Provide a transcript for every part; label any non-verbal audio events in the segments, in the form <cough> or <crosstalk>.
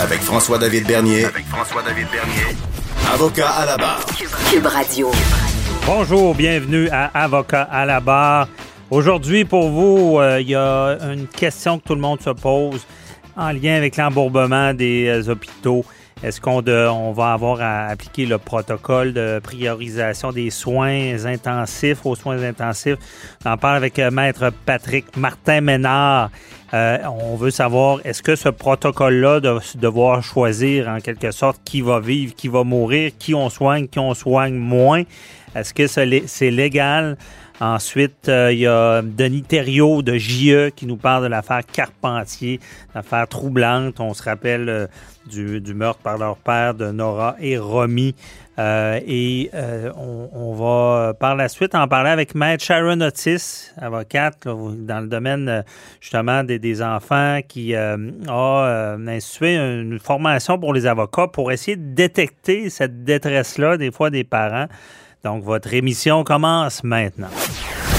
Avec François-David Bernier. Avec François-David Bernier. Avocat à la barre. Cube Radio. Bonjour, bienvenue à Avocat à la barre. Aujourd'hui, pour vous, euh, il y a une question que tout le monde se pose en lien avec l'embourbement des euh, hôpitaux. Est-ce qu'on on va avoir à appliquer le protocole de priorisation des soins intensifs aux soins intensifs? On en parle avec euh, Maître Patrick Martin Ménard. on veut savoir, est-ce que ce protocole-là de devoir choisir en quelque sorte qui va vivre, qui va mourir, qui on soigne, qui on soigne moins, est-ce que c'est légal? Ensuite, euh, il y a Denis Thériault de JE qui nous parle de l'affaire Carpentier, l'affaire troublante. On se rappelle euh, du, meurtre par leur père de Nora et Romy. Euh, et on, va par la suite en parler avec Maître Sharon Otis, avocate dans le domaine justement des, des enfants, qui a institué une formation pour les avocats pour essayer de détecter cette détresse-là des fois des parents. Donc, votre émission commence maintenant.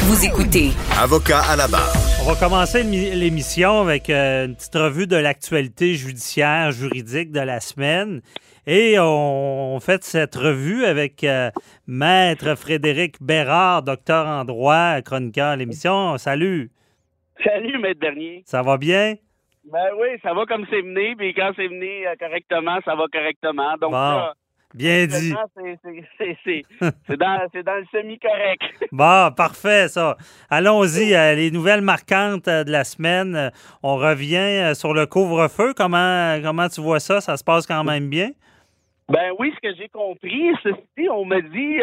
Vous écoutez. Avocat à la barre. On va commencer l'émission avec euh, une petite revue de l'actualité judiciaire, juridique de la semaine. Et on, fait cette revue avec euh, Maître Frédéric Bérard, docteur en droit, chroniqueur à l'émission. Salut. Salut, Maître Dernier. Ça va bien? Ben oui, ça va comme c'est venu, puis quand c'est venu euh, correctement, ça va correctement. Donc, Bien dit. C'est dans, le semi-correct. <laughs> bon, parfait, ça. Allons-y. Euh, les nouvelles marquantes euh, de la semaine. Euh, on revient sur le couvre-feu. Comment, comment tu vois ça? Ça se passe quand même bien? Ben oui, ce que j'ai compris, ceci, on m'a dit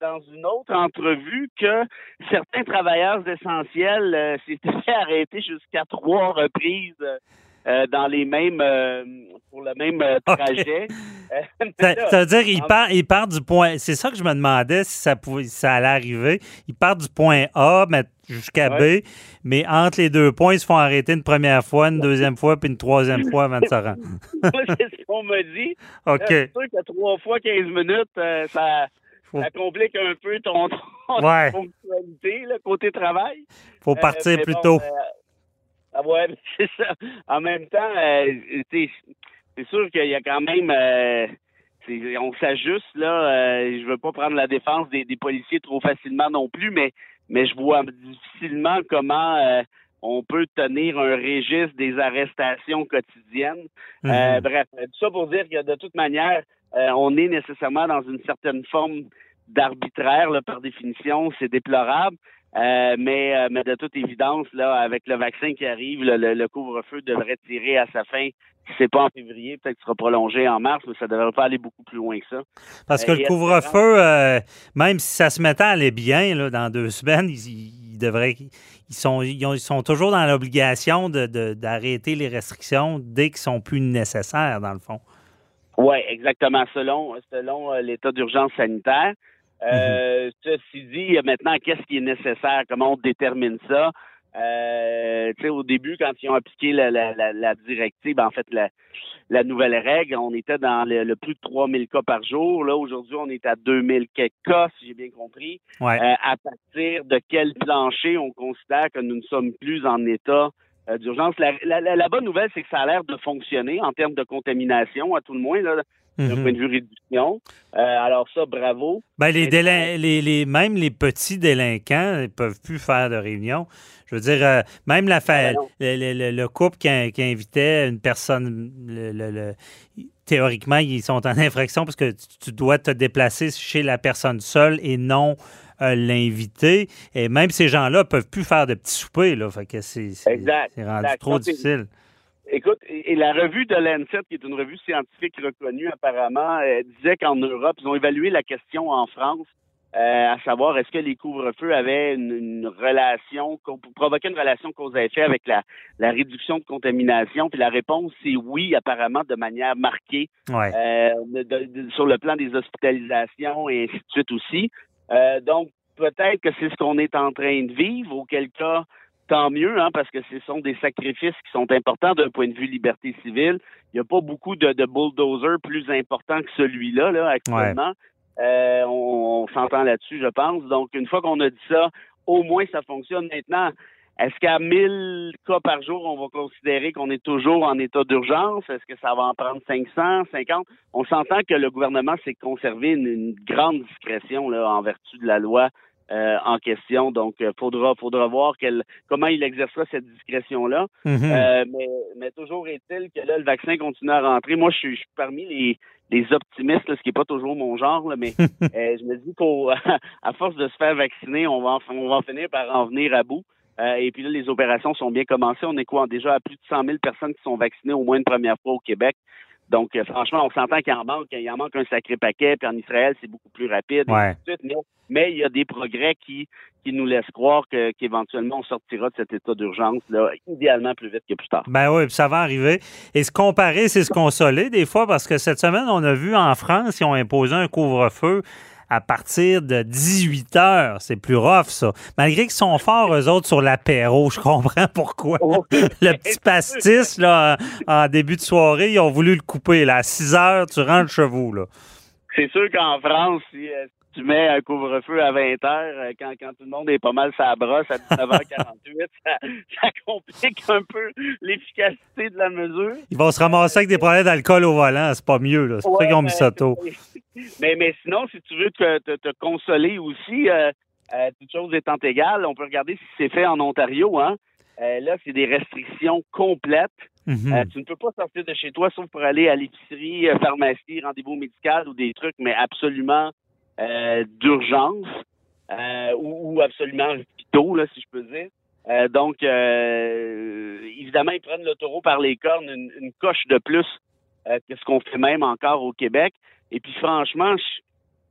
dans une autre entrevue que certains travailleurs essentiels s'étaient <laughs> arrêter jusqu'à trois reprises euh, dans les mêmes euh, pour le même euh, trajet. <laughs> <laughs> ça, veut dire qu'il part, il part du point. C'est ça que je me demandais si ça pouvait, ça allait arriver. Il part du point A jusqu'à B, mais entre les deux points, ils se font arrêter une première fois, une deuxième fois, puis une troisième fois avant de se rendre. <laughs> c'est ce qu'on m'a dit. OK. C'est sûr que trois fois 15 minutes, ça, complique un peu ton, fonctionnalité, le côté travail. faut partir plus tôt. Ouais, <laughs> c'est ça. En même temps, euh, c'est sûr qu'il y a quand même euh, on s'ajuste là. Euh, je veux pas prendre la défense des, policiers trop facilement non plus, mais mais je vois difficilement comment euh, on peut tenir un registre des arrestations quotidiennes. Mm-hmm. bref, tout ça pour dire que de toute manière, on est nécessairement dans une certaine forme d'arbitraire par définition. C'est déplorable. Euh, mais, euh, mais de toute évidence, là, avec le vaccin qui arrive, le, couvre-feu devrait tirer à sa fin. Si c'est pas en février, peut-être qu'il sera prolongé en mars, mais ça devrait pas aller beaucoup plus loin que ça. Parce que le couvre-feu, même si ça se mettait à aller bien là, dans deux semaines, ils, devraient, ils sont, ils, sont toujours dans l'obligation d'arrêter les restrictions dès qu'ils sont plus nécessaires, dans le fond. Oui, exactement, selon, selon l'état d'urgence sanitaire. Euh, ceci dit, maintenant, qu'est-ce qui est nécessaire? Comment on détermine ça? Euh, au début, quand ils ont appliqué la, la, la, directive, en fait, la, la, nouvelle règle, on était dans le, plus de 3000 cas par jour. Là, aujourd'hui, on est à 2000 cas, si j'ai bien compris. Euh, à partir de quel plancher on considère que nous ne sommes plus en état euh, d'urgence? La, la, bonne nouvelle, c'est que ça a l'air de fonctionner en termes de contamination, à tout le moins. Là d'un mhm. point de vue réduction. Euh, alors ça, bravo. Ben, les, les, les, même les petits délinquants ne peuvent plus faire de réunion. Je veux dire, euh, même la ah, ben le, couple qui, invitait une personne, théoriquement, ils sont en infraction parce que tu, dois te déplacer chez la personne seule et non euh, l'invité. Et même ces gens-là peuvent plus faire de petits soupers. Là, fait que c'est rendu trop difficile. Écoute, et la revue de Lancet, qui est une revue scientifique reconnue apparemment, disait qu'en Europe, ils ont évalué la question en France. euh, à savoir est-ce que les couvre-feux avaient une, relation, provoquaient une relation cause à effet avec la, réduction de contamination? Puis la réponse, c'est oui, apparemment, de manière marquée euh, sur le plan des hospitalisations et ainsi de suite aussi. Euh, donc, peut-être que c'est ce qu'on est en train de vivre, auquel cas, tant mieux, hein, parce que ce sont des sacrifices qui sont importants d'un point de vue liberté civile. Il n'y a pas beaucoup de, de bulldozers plus importants que celui-là là, actuellement. Euh, on, s'entend là-dessus, je pense. Donc, une fois qu'on a dit ça, au moins ça fonctionne. Maintenant, est-ce qu'à 1000 cas par jour, on va considérer qu'on est toujours en état d'urgence? Est-ce que ça va en prendre 500, 50? On s'entend que le gouvernement s'est conservé une, grande discrétion là, en vertu de la loi euh, en question. Donc, il euh, faudra, faudra voir comment il exercera cette discrétion-là. Mm-hmm. euh, mais, mais, toujours est-il que là, le vaccin continue à rentrer. Moi, je suis, parmi les, les optimistes, ce qui n'est pas toujours mon genre, là, mais <laughs> euh, je me dis qu'à <laughs> force de se faire vacciner, on va, on va finir par en venir à bout. et puis là, les opérations sont bien commencées. On est quoi? Déjà à plus de 100 000 personnes qui sont vaccinées au moins une première fois au Québec. Donc, euh, franchement, on s'entend qu'il en manque, il en manque un sacré paquet, puis en Israël, c'est beaucoup plus rapide. mais, il y a des progrès qui, qui nous laissent croire qu'éventuellement, on sortira de cet état d'urgence, idéalement plus vite que plus tard. Ben oui, ça va arriver. Et se comparer, c'est se consoler des fois, parce que cette semaine, on a vu en France, ils ont imposé un couvre-feu à partir de 18 heures. C'est plus rough, ça. Malgré qu'ils sont forts, eux autres, sur l'apéro, je comprends pourquoi. <laughs> le petit pastis, là, en début de soirée, ils ont voulu le couper. Là. À 6 heures, tu rentres chez vous, là. C'est sûr qu'en France, si, euh, tu mets un couvre-feu à 20 heures, euh, quand, quand tout le monde est pas mal sa brosse à 19h48, <laughs> ça, complique un peu l'efficacité de la mesure. Ils vont se ramasser avec des problèmes d'alcool au volant, c'est pas mieux, là. C'est pour ça qu'ils ont mis ça tôt. <laughs> Mais, mais sinon, si tu veux te, te, consoler aussi, euh, euh, toute chose étant égale, on peut regarder si c'est fait en Ontario, hein. là, c'est des restrictions complètes. Mm-hmm. tu ne peux pas sortir de chez toi sauf pour aller à l'épicerie, pharmacie, rendez-vous médical ou des trucs, mais absolument euh, d'urgence euh, ou, absolument vitaux, là, si je peux dire. Euh, donc, évidemment, ils prennent le taureau par les cornes, une, coche de plus que ce qu'on fait même encore au Québec. Et puis, franchement,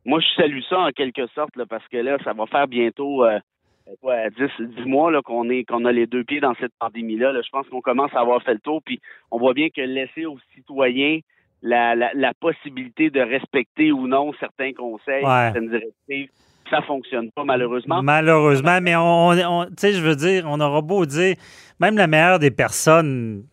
moi, je salue ça en quelque sorte, là, parce que là, ça va faire bientôt euh, 10, mois là, qu'on est qu'on a les deux pieds dans cette pandémie-là. Là. Je pense qu'on commence à avoir fait le tour, puis on voit bien que laisser aux citoyens la, la, possibilité de respecter ou non certains conseils, certaines directives. Ça fonctionne pas, malheureusement. Malheureusement, mais on, on tu sais, je veux dire, on aura beau dire, même la meilleure des personnes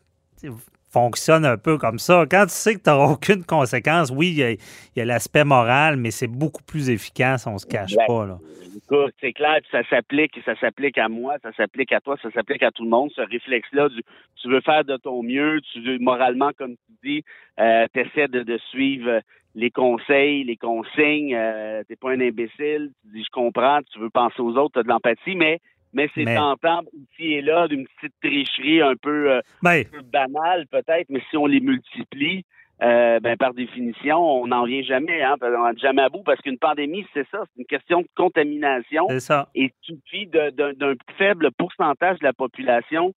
fonctionne un peu comme ça. Quand tu sais que tu n'auras aucune conséquence, oui, il y a, l'aspect moral, mais c'est beaucoup plus efficace, on se cache pas. Là. Écoute, c'est clair, ça s'applique, ça s'applique à moi, ça s'applique à toi, ça s'applique à tout le monde. Ce réflexe-là, tu veux faire de ton mieux, tu veux moralement, comme tu dis, euh, tu essaies de, suivre les conseils, les consignes, euh, t'es pas un imbécile, tu dis je comprends, tu veux penser aux autres, tu as de l'empathie, mais mais c'est tentant ici et là d'une petite tricherie un peu, euh, ben. banale peut-être, mais si on les multiplie, euh, ben, par définition, on n'en vient jamais, hein, on n'en jamais à bout, parce qu'une pandémie, c'est ça, c'est une question de contamination. C'est ça. Et suffit d'un faible pourcentage de la population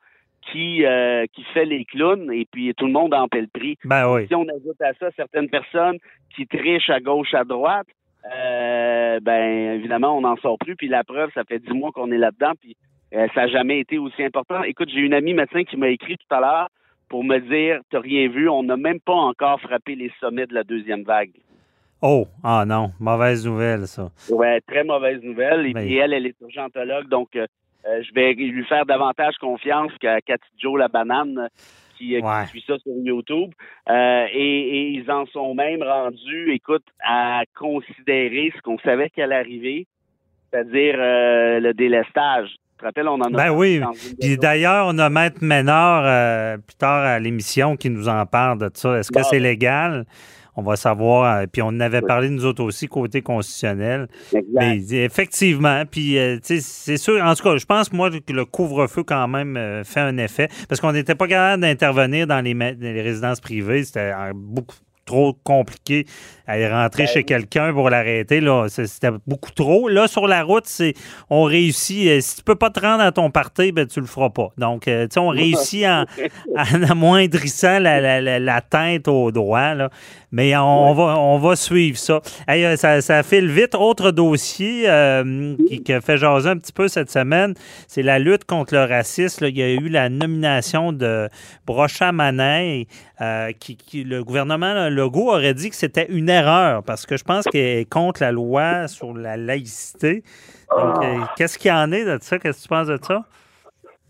qui euh, qui fait les clowns et puis tout le monde en paie le prix. Ben oui. Si on ajoute à ça certaines personnes qui trichent à gauche, à droite, euh, ben évidemment, on n'en sort plus. Puis la preuve, ça fait dix mois qu'on est là-dedans, puis euh, ça n'a jamais été aussi important. Écoute, j'ai une amie médecin qui m'a écrit tout à l'heure pour me dire T'as rien vu, on n'a même pas encore frappé les sommets de la deuxième vague. Oh, ah non, mauvaise nouvelle, ça. Ouais, très mauvaise nouvelle. Et puis elle, elle est urgentologue, donc euh, je vais lui faire davantage confiance qu'à Cathy Joe la banane qui, suit ça sur YouTube. Euh, et, ils en sont même rendus, écoute, à considérer ce qu'on savait qu'elle arriver, c'est-à-dire euh, le délestage. Tu te rappelles, on en a Ben oui. Puis d'ailleurs, on a Maître Ménard euh, plus tard à l'émission qui nous en parle de ça. Est-ce que c'est légal? On va savoir. Euh, puis on en avait parlé, nous autres aussi, côté constitutionnel. Mais effectivement, puis euh, c'est sûr, en tout cas, je pense, moi, que le couvre-feu, quand même, euh, fait un effet. Parce qu'on n'était pas capable d'intervenir dans les, résidences privées. C'était beaucoup trop compliqué aller rentrer chez quelqu'un pour l'arrêter. Là, c'était beaucoup trop. Là, sur la route, c'est on réussit. euh, Si tu peux pas te rendre à ton party, ben tu le feras pas. Donc, euh, tu sais, on <laughs> réussit en, <laughs> en amoindrissant la, la, la, la teinte au droit. Là. Mais on, va, on va suivre ça. Hey, euh, ça. Ça file vite. Autre dossier euh, qui, qui a fait jaser un petit peu cette semaine, c'est la lutte contre le racisme. Là, il y a eu la nomination de Brocha Manet, euh, qui, qui- le gouvernement Legault aurait dit que c'était une erreur parce que je pense qu'elle est contre la loi sur la laïcité. Donc, euh, qu'est-ce qu'il y en est de ça? Qu'est-ce que tu penses de ça?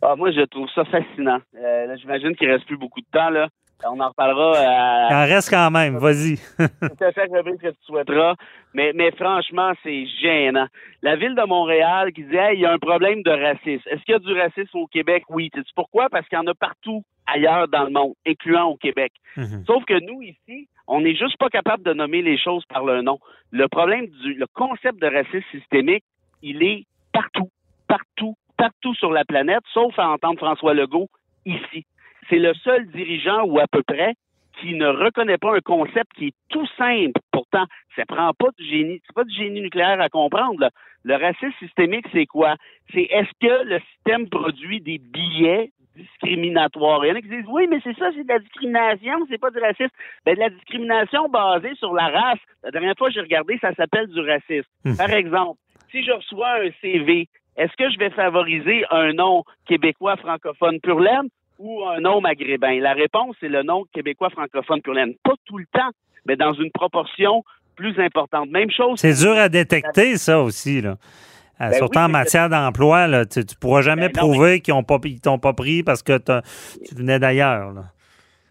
Ah, moi, je trouve ça fascinant. Euh, J'imagine qu'il reste plus beaucoup de temps. là. On en reparlera à, Il en reste quand même. Vas-y. <laughs> tout à fait Fabrice, que tu souhaiteras. Mais, mais franchement, c'est gênant. La ville de Montréal qui dit Hey, il y a un problème de racisme. Est-ce qu'il y a du racisme au Québec? Oui. Pourquoi? Parce qu'il y en a partout ailleurs dans le monde, incluant au Québec. Mhm. Sauf que nous, ici, on n'est juste pas capable de nommer les choses par leur nom. Le problème du concept de racisme systémique, il est partout, partout, partout sur la planète, sauf à entendre François Legault ici. C'est le seul dirigeant ou à peu près qui ne reconnaît pas un concept qui est tout simple. Pourtant, ça prend pas de génie, c'est pas du génie nucléaire à comprendre. Le racisme systémique, c'est quoi? C'est est-ce que le système produit des billets discriminatoires? Il y en a qui disent oui, mais c'est ça, c'est de la discrimination, c'est pas du racisme. Ben, de la discrimination basée sur la race. La dernière fois que j'ai regardé, ça s'appelle du racisme. Mhm. Par exemple, si je reçois un CV, est-ce que je vais favoriser un nom québécois francophone pur laine ou un nom maghrébin? La réponse, c'est le nom québécois francophone pur laine. Pas tout le temps, mais dans une proportion plus importante. Même chose. C'est dur à détecter, ça aussi. Là. Euh, Ben Surtout oui, en matière d'emploi, là, tu ne pourras jamais Ben non, prouver qu'ils ont pas, ils t'ont pas pris parce que tu venais d'ailleurs.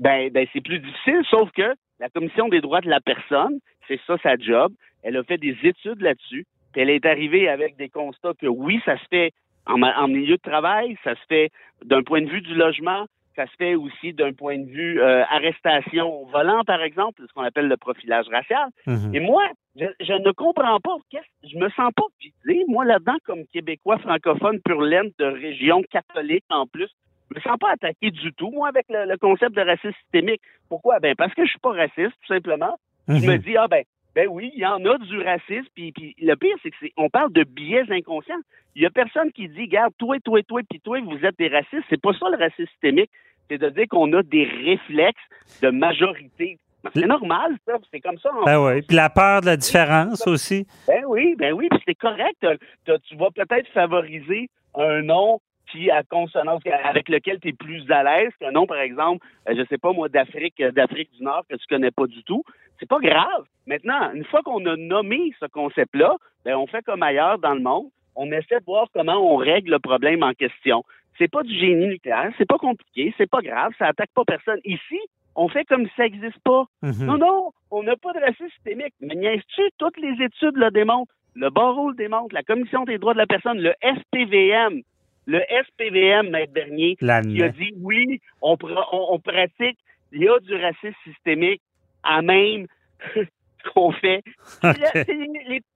Ben, ben c'est plus difficile, sauf que la Commission des droits de la personne, c'est ça sa job. Elle a fait des études là-dessus. Puis elle est arrivée avec des constats que oui, ça se fait en milieu de travail, ça se fait d'un point de vue du logement, ça se fait aussi d'un point de vue euh, arrestation au volant, par exemple, ce qu'on appelle le profilage racial. Mhm. Et moi, je, je ne comprends pas. Qu'est-ce- je me sens pas visé, moi, là-dedans, comme Québécois francophone pur laine de région catholique en plus. Je me sens pas attaqué du tout, moi, avec le, le concept de racisme systémique. Pourquoi? Ben, parce que je suis pas raciste, tout simplement. Je me Mhm. dis, ah ben, ben oui, il y en a du racisme. Puis, puis le pire, c'est que c'est, on parle de biais inconscients. Il y a personne qui dit, regarde, toi, toi, toi, puis toi, vous êtes des racistes. C'est pas ça le racisme systémique. C'est de dire qu'on a des réflexes de majorité. Ben, C'est normal, ça. C'est comme ça. en Ben oui. Puis la peur de la différence aussi. ben oui, ben oui, puis c'est correct. Tu vas peut-être favoriser un nom qui a consonance avec lequel tu es plus à l'aise qu'un nom, par exemple, euh, je sais pas moi, d'Afrique, d'Afrique du Nord que tu connais pas du tout. C'est pas grave. Maintenant, une fois qu'on a nommé ce concept-là, ben on fait comme ailleurs dans le monde. On essaie de voir comment on règle le problème en question. C'est pas du génie nucléaire, c'est pas compliqué, c'est pas grave, ça attaque pas personne. Ici, on fait comme si ça n'existe pas. Mhm. Non, non, on n'a pas de racisme systémique. Mais niaises-tu, toutes les études le démontrent. Le barreau le démontre, la Commission des droits de la personne, le SPVM, le SPVM, Maître Bernier, qui a dit oui, on, pra- on, on pratique, il y a du racisme systémique à même <laughs> ce qu'on fait. <laughs> C'est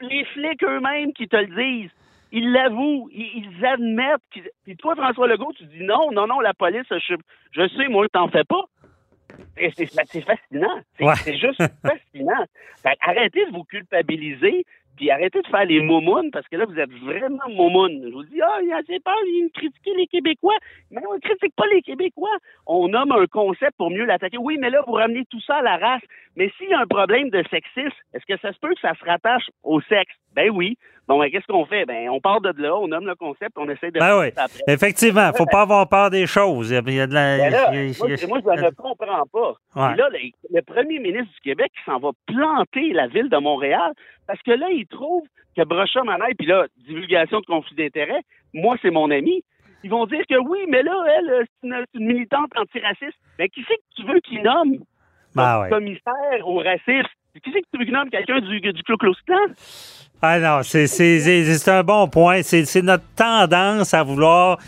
les, flics eux-mêmes qui te le disent. Ils l'avouent, ils, ils admettent. Puis toi, François Legault, tu dis non, non, non, la police, je, je sais, moi, t'en fais pas. C'est fascinant. C'est Ouais. juste <laughs> fascinant. Fait arrêtez de vous culpabiliser, puis arrêtez de faire les momounes, parce que là, vous êtes vraiment momounes. Je vous dis, ah, il y peur, il critiquer les Québécois. Mais on ne critique pas les Québécois. On nomme un concept pour mieux l'attaquer. Oui, mais là, vous ramenez tout ça à la race. Mais s'il y a un problème de sexisme, est-ce que ça se peut que ça se rattache au sexe? Ben oui. Bon, ben, qu'est-ce qu'on fait? Ben, on part de là, on nomme le concept, on essaie de... Ben oui. après. Effectivement, faut pas avoir peur des choses. Il y a, de la. Ben là, il y a- moi, il y a- moi, je ne comprends pas. Ouais. Et là, le, le premier ministre du Québec s'en va planter la ville de Montréal parce que là, il trouve que Brocha Manaille, puis là, divulgation de conflit d'intérêts, moi, c'est mon ami. Ils vont dire que oui, mais là, elle, euh, c'est une, militante antiraciste. Mais qui c'est que tu veux qu'il nomme Ben ouais. commissaire au racisme? Qui c'est que tu veux qu'il nomme quelqu'un du, du Klan? Ah non, c'est un bon point. C'est notre tendance à vouloir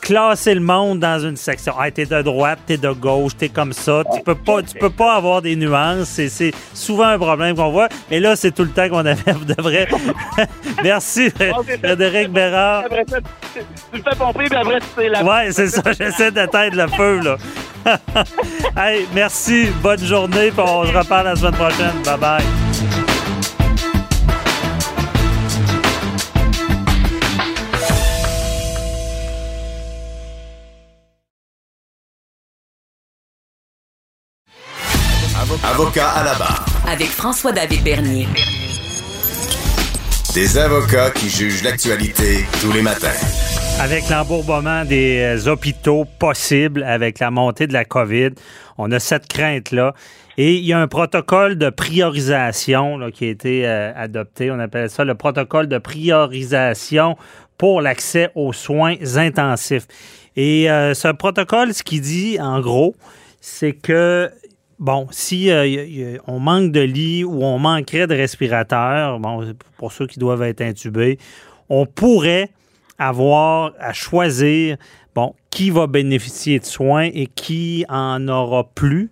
classer le monde dans une section. Ah, t'es de droite, t'es de gauche, t'es comme ça. Tu peux pas, tu peux pas avoir des nuances. C'est souvent un problème qu'on voit. Mais là, c'est tout le temps qu'on avait de vrai. <laughs> Merci, Frédéric Bérard. tu le fais pomper, puis après, tu sais la. Ouais, c'est ça. <laughs> J'essaie d'éteindre le feu, là. <laughs> hey, merci. Bonne journée. Puis on se reparle la semaine prochaine. Bye Avocat à la barre. Avec François-David Bernier. Des avocats qui jugent l'actualité tous les matins. Avec l'embourbement des euh, hôpitaux possible avec la montée de la COVID, on a cette crainte-là. Et il y a un protocole de priorisation là, qui a été euh, adopté. On appelle ça le protocole de priorisation pour l'accès aux soins intensifs. Et euh, ce protocole, ce qu'il dit, en gros, c'est que bon, si euh, on manque de lits ou on manquerait de respirateurs, bon, pour ceux qui doivent être intubés, on pourrait avoir à choisir, bon, qui va bénéficier de soins et qui en aura plus.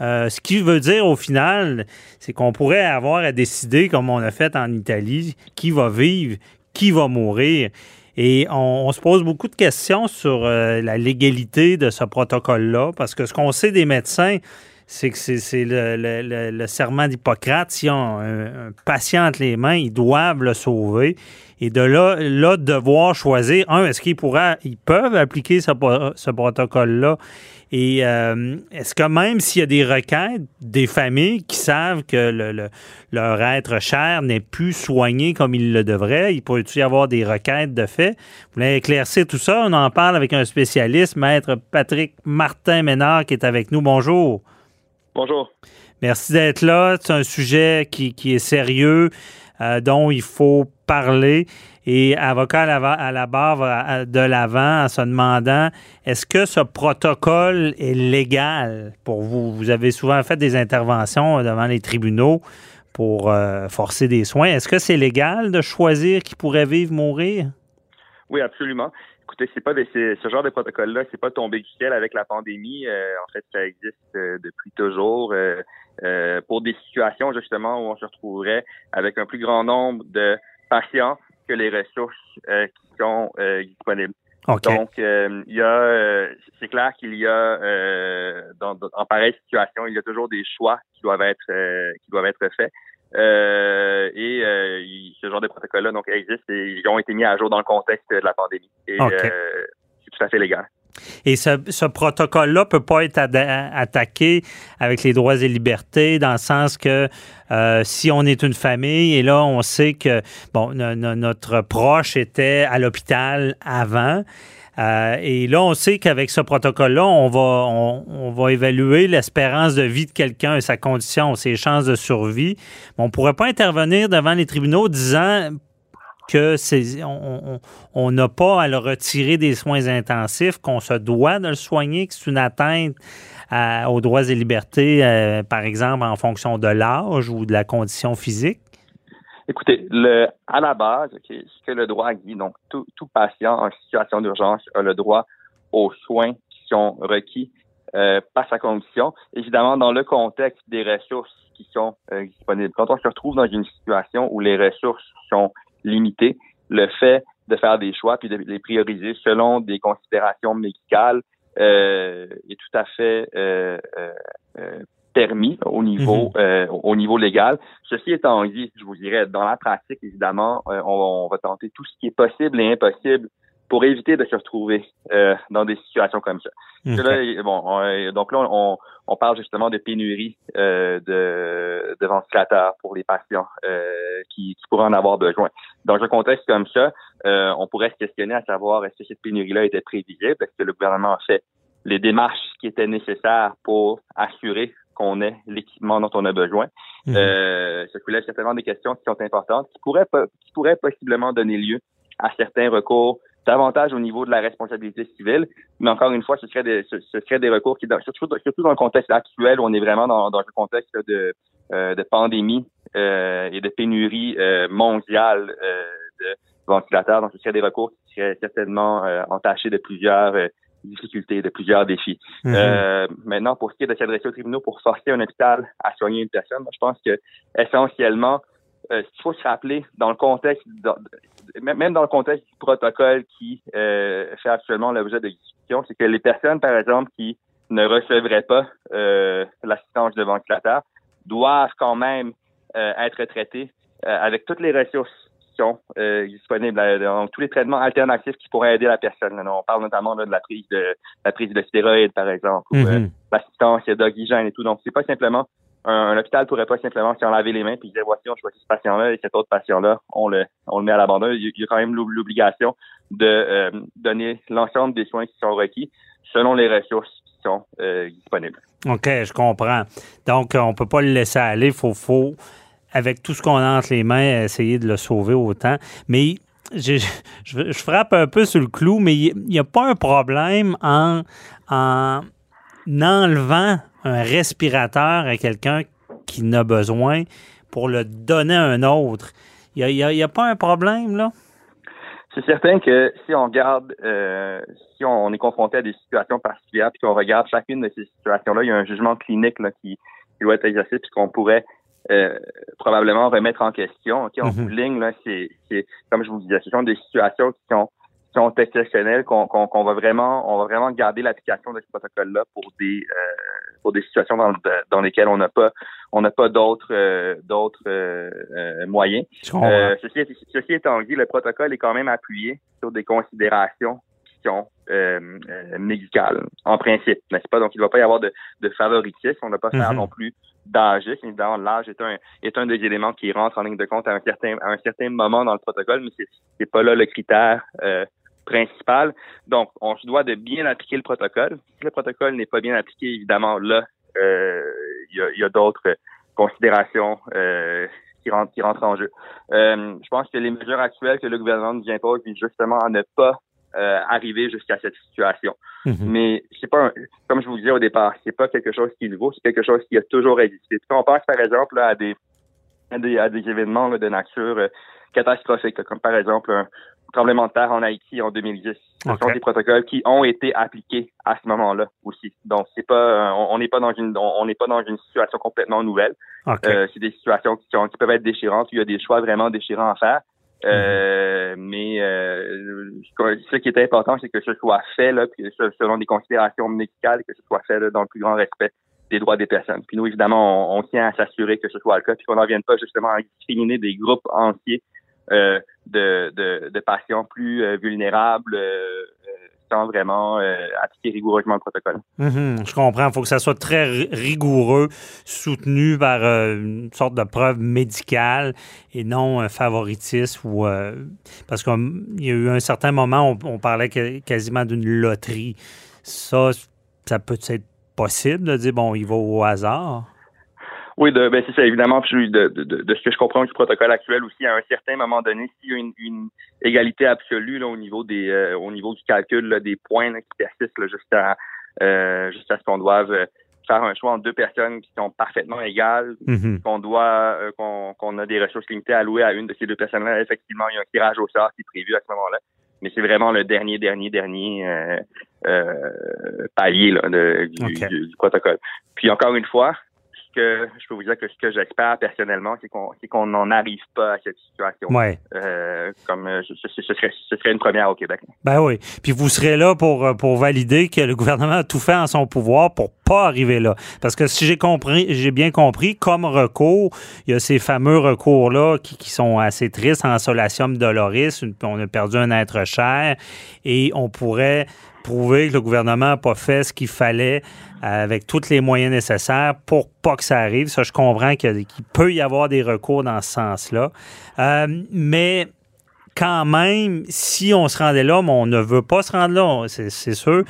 Euh, ce qui veut dire au final, c'est qu'on pourrait avoir à décider, comme on a fait en Italie, qui va vivre, qui va mourir. Et on, se pose beaucoup de questions sur euh, la légalité de ce protocole-là, parce que ce qu'on sait des médecins, c'est que c'est le, serment d'Hippocrate. S'ils ont un, patient entre les mains, ils doivent le sauver. Et de là, là devoir choisir, un, est-ce qu'ils ils peuvent appliquer ce, protocole-là? Et euh, est-ce que même s'il y a des requêtes des familles qui savent que le, leur être cher n'est plus soigné comme il le devrait, il pourrait y avoir des requêtes de fait? Vous voulez éclaircir tout ça? On en parle avec un spécialiste, maître Patrick Martin Ménard, qui est avec nous. Bonjour. Bonjour. Merci d'être là. C'est un sujet qui, est sérieux, euh, dont il faut parler. Et avocat à la, barre de l'avant en se demandant est-ce que ce protocole est légal pour vous? Vous avez souvent fait des interventions devant les tribunaux pour euh, forcer des soins. Est-ce que c'est légal de choisir qui pourrait vivre, mourir? Oui, absolument écoutez, c'est pas ce genre de protocole-là, c'est pas tombé du ciel avec la pandémie. Euh, en fait, ça existe euh, depuis toujours euh, pour des situations justement où on se retrouverait avec un plus grand nombre de patients que les ressources qui sont disponibles. Donc, il y a, c'est clair qu'il y a dans, en pareille situation, il y a toujours des choix qui doivent être qui doivent être faits. Euh, et euh, ce genre de protocole-là donc existe et ils ont été mis à jour dans le contexte de la pandémie. Et euh, c'est tout à fait légal. Et ce, ce protocole-là peut pas être attaqué avec les droits et libertés, dans le sens que si on est une famille et là on sait que bon notre proche était à l'hôpital avant euh, et là, on sait qu'avec ce protocole-là, on va, on, va évaluer l'espérance de vie de quelqu'un et sa condition, ses chances de survie. Mais on ne pourrait pas intervenir devant les tribunaux disant que on n'a pas à le retirer des soins intensifs, qu'on se doit de le soigner, que c'est une atteinte aux droits et libertés, euh, par exemple, en fonction de l'âge ou de la condition physique? Écoutez, le, à la base, ce que le droit dit, donc tout, patient en situation d'urgence a le droit aux soins qui sont requis euh, par sa condition, évidemment dans le contexte des ressources qui sont euh, disponibles. Quand on se retrouve dans une situation où les ressources sont limitées, le fait de faire des choix puis de les prioriser selon des considérations médicales euh, est tout à fait euh, permis au niveau mhm. euh, au niveau légal. Ceci étant dit, je vous dirais, dans la pratique, évidemment, euh, on, va tenter tout ce qui est possible et impossible pour éviter de se retrouver euh, dans des situations comme ça. bon, donc là, on, on, parle justement de pénurie de, de ventilateurs pour les patients qui, qui, pourraient en avoir besoin. Dans un contexte comme ça, on pourrait se questionner à savoir est-ce que cette pénurie-là était prévisible, est-ce que le gouvernement a fait les démarches qui étaient nécessaires pour assurer qu'on ait l'équipement dont on a besoin. Mhm. Euh, ça soulève certainement des questions qui sont importantes, qui pourraient, qui pourraient possiblement donner lieu à certains recours davantage au niveau de la responsabilité civile. Mais encore une fois, ce serait des, ce, serait des recours qui, surtout, surtout dans le contexte actuel où on est vraiment dans, dans un contexte de, euh, de pandémie euh, et de pénurie euh, mondiale euh, de ventilateurs. Donc, ce serait des recours qui serait certainement entaché de plusieurs difficultés, de plusieurs défis. Mhm. maintenant, pour ce qui est de s'adresser aux tribunaux pour forcer un hôpital à soigner une personne, je pense que essentiellement, ce qu'il faut se rappeler dans le contexte, même dans le contexte du protocole qui fait actuellement l'objet de discussion, c'est que les personnes, par exemple, qui ne recevraient pas l'assistance de ventilateur doivent quand même être traités avec toutes les ressources euh, disponibles, euh, tous les traitements alternatifs qui pourraient aider la personne. on parle notamment de la prise de la prise de stéroïdes, par exemple, ou euh, Mhm. l'assistance d'oxygène et tout. Donc, c'est pas simplement un, un hôpital pourrait pas simplement s'en laver les mains puis dire voici on choisit ce patient-là et cet autre patient-là on le on le met à l'abandon. Il, y a quand même l'obligation de euh, donner l'ensemble des soins qui sont requis selon les ressources qui sont euh, disponibles. OK, je comprends. Donc, on peut pas le laisser aller. Il faut, faut, avec tout ce qu'on a entre les mains, essayer de le sauver autant. Mais je, frappe un peu sur le clou, mais il n'y a pas un problème en, en enlevant un respirateur à quelqu'un qui n'a besoin pour le donner à un autre. Il n'y a, pas un problème, là? C'est certain que si on regarde, euh, si on est confronté à des situations particulières, puis qu'on regarde chacune de ces situations-là, il y a un jugement clinique qui, qui doit être exercé, puis qu'on pourrait euh, probablement remettre en question. Okay, en de ligne, là, c'est, comme je vous disais, ce sont des situations qui sont qui sont exceptionnelles, qu'on, va vraiment, on va vraiment garder l'application de ce protocole-là pour des euh, pour des situations dans, dans lesquelles on n'a pas on n'a pas d'autres euh, d'autres euh, euh, moyens. Euh, ceci, ceci étant dit, le protocole est quand même appuyé sur des considérations qui sont euh, euh, médicales, en principe, n'est-ce pas? Donc, il ne va pas y avoir de, de favoritisme. On ne va pas faire Mhm. non plus d'âgisme. Évidemment, l'âge est un, est un des éléments qui rentre en ligne de compte à un certain, à un certain moment dans le protocole, mais c'est, pas là le critère euh, principal. Donc, on se doit de bien appliquer le protocole. Si le protocole n'est pas bien appliqué, évidemment, là, euh, il y, a, a d'autres considérations euh, qui rentrent, qui rentrent en jeu. Euh, je pense que les mesures actuelles que le gouvernement nous impose justement à ne pas euh, arriver jusqu'à cette situation. Mhm. Mais c'est pas, un- comme je vous disais au départ, c'est pas quelque chose qui est nouveau, c'est quelque chose qui a toujours existé. Puis on pense par exemple là, à des à des, à des événements là, de nature euh, catastrophique, là, comme par exemple un tremblement de terre en Haïti en 2010. Ce sont des protocoles qui ont été appliqués à ce moment-là aussi. Donc c'est pas, euh, on n'est pas dans une, on n'est pas dans une situation complètement nouvelle. Euh, c'est des situations qui, qui peuvent être déchirantes. Il y a des choix vraiment déchirants à faire. Euh, Mais euh, ce qui est important, c'est que ce soit fait là, puis selon des considérations médicales, que ce soit fait là, dans le plus grand respect des droits des personnes. Puis nous, évidemment, on, tient à s'assurer que ce soit le cas, puis qu'on n'en vienne pas justement à discriminer des groupes entiers euh, de, de, de patients plus euh, vulnérables euh, sans vraiment euh, appliquer rigoureusement le protocole. Mhm, je comprends. Il faut que ça soit très ri- rigoureux, soutenu par euh, une sorte de preuve médicale et non un favoritisme ou euh, parce qu'il y a eu un certain moment, on, on parlait quasiment d'une loterie. Ça, ça peut être possible de dire bon, il va au hasard. Oui, de, ben c'est ça, évidemment. Puis de, de, de, de ce que je comprends du protocole actuel aussi, à un certain moment donné, s'il y a une, une égalité absolue là, au niveau des euh, au niveau du calcul là, des points là, qui persistent là, jusqu'à euh, jusqu'à ce qu'on doive euh, faire un choix entre deux personnes qui sont parfaitement égales, Mhm. qu'on doit euh, qu'on qu'on a des ressources limitées allouées à une de ces deux personnes-là, effectivement, il y a un tirage au sort qui est prévu à ce moment-là. Mais c'est vraiment le dernier, dernier, dernier euh, euh, palier là, de- du, du- du protocole. Puis encore une fois, ce que je peux vous dire que ce que j'espère personnellement, c'est qu'on qu'on n'en arrive pas à cette situation. Ouais. Euh, comme euh, ce, serait, ce serait une première au Québec. Ben oui. Puis vous serez là pour, euh, pour valider que le gouvernement a tout fait en son pouvoir pour pas arriver là. Parce que si j'ai compris, j'ai bien compris, comme recours, il y a ces fameux recours-là qui, qui sont assez tristes en solatium doloris. On a perdu un être cher et on pourrait prouver que le gouvernement n'a pas fait ce qu'il fallait euh, avec tous les moyens nécessaires pour pas que ça arrive. Ça, je comprends qu'il peut y avoir des recours dans ce sens-là. Euh, mais quand même, si on se rendait là, mais on ne veut pas se rendre là, c'est sûr,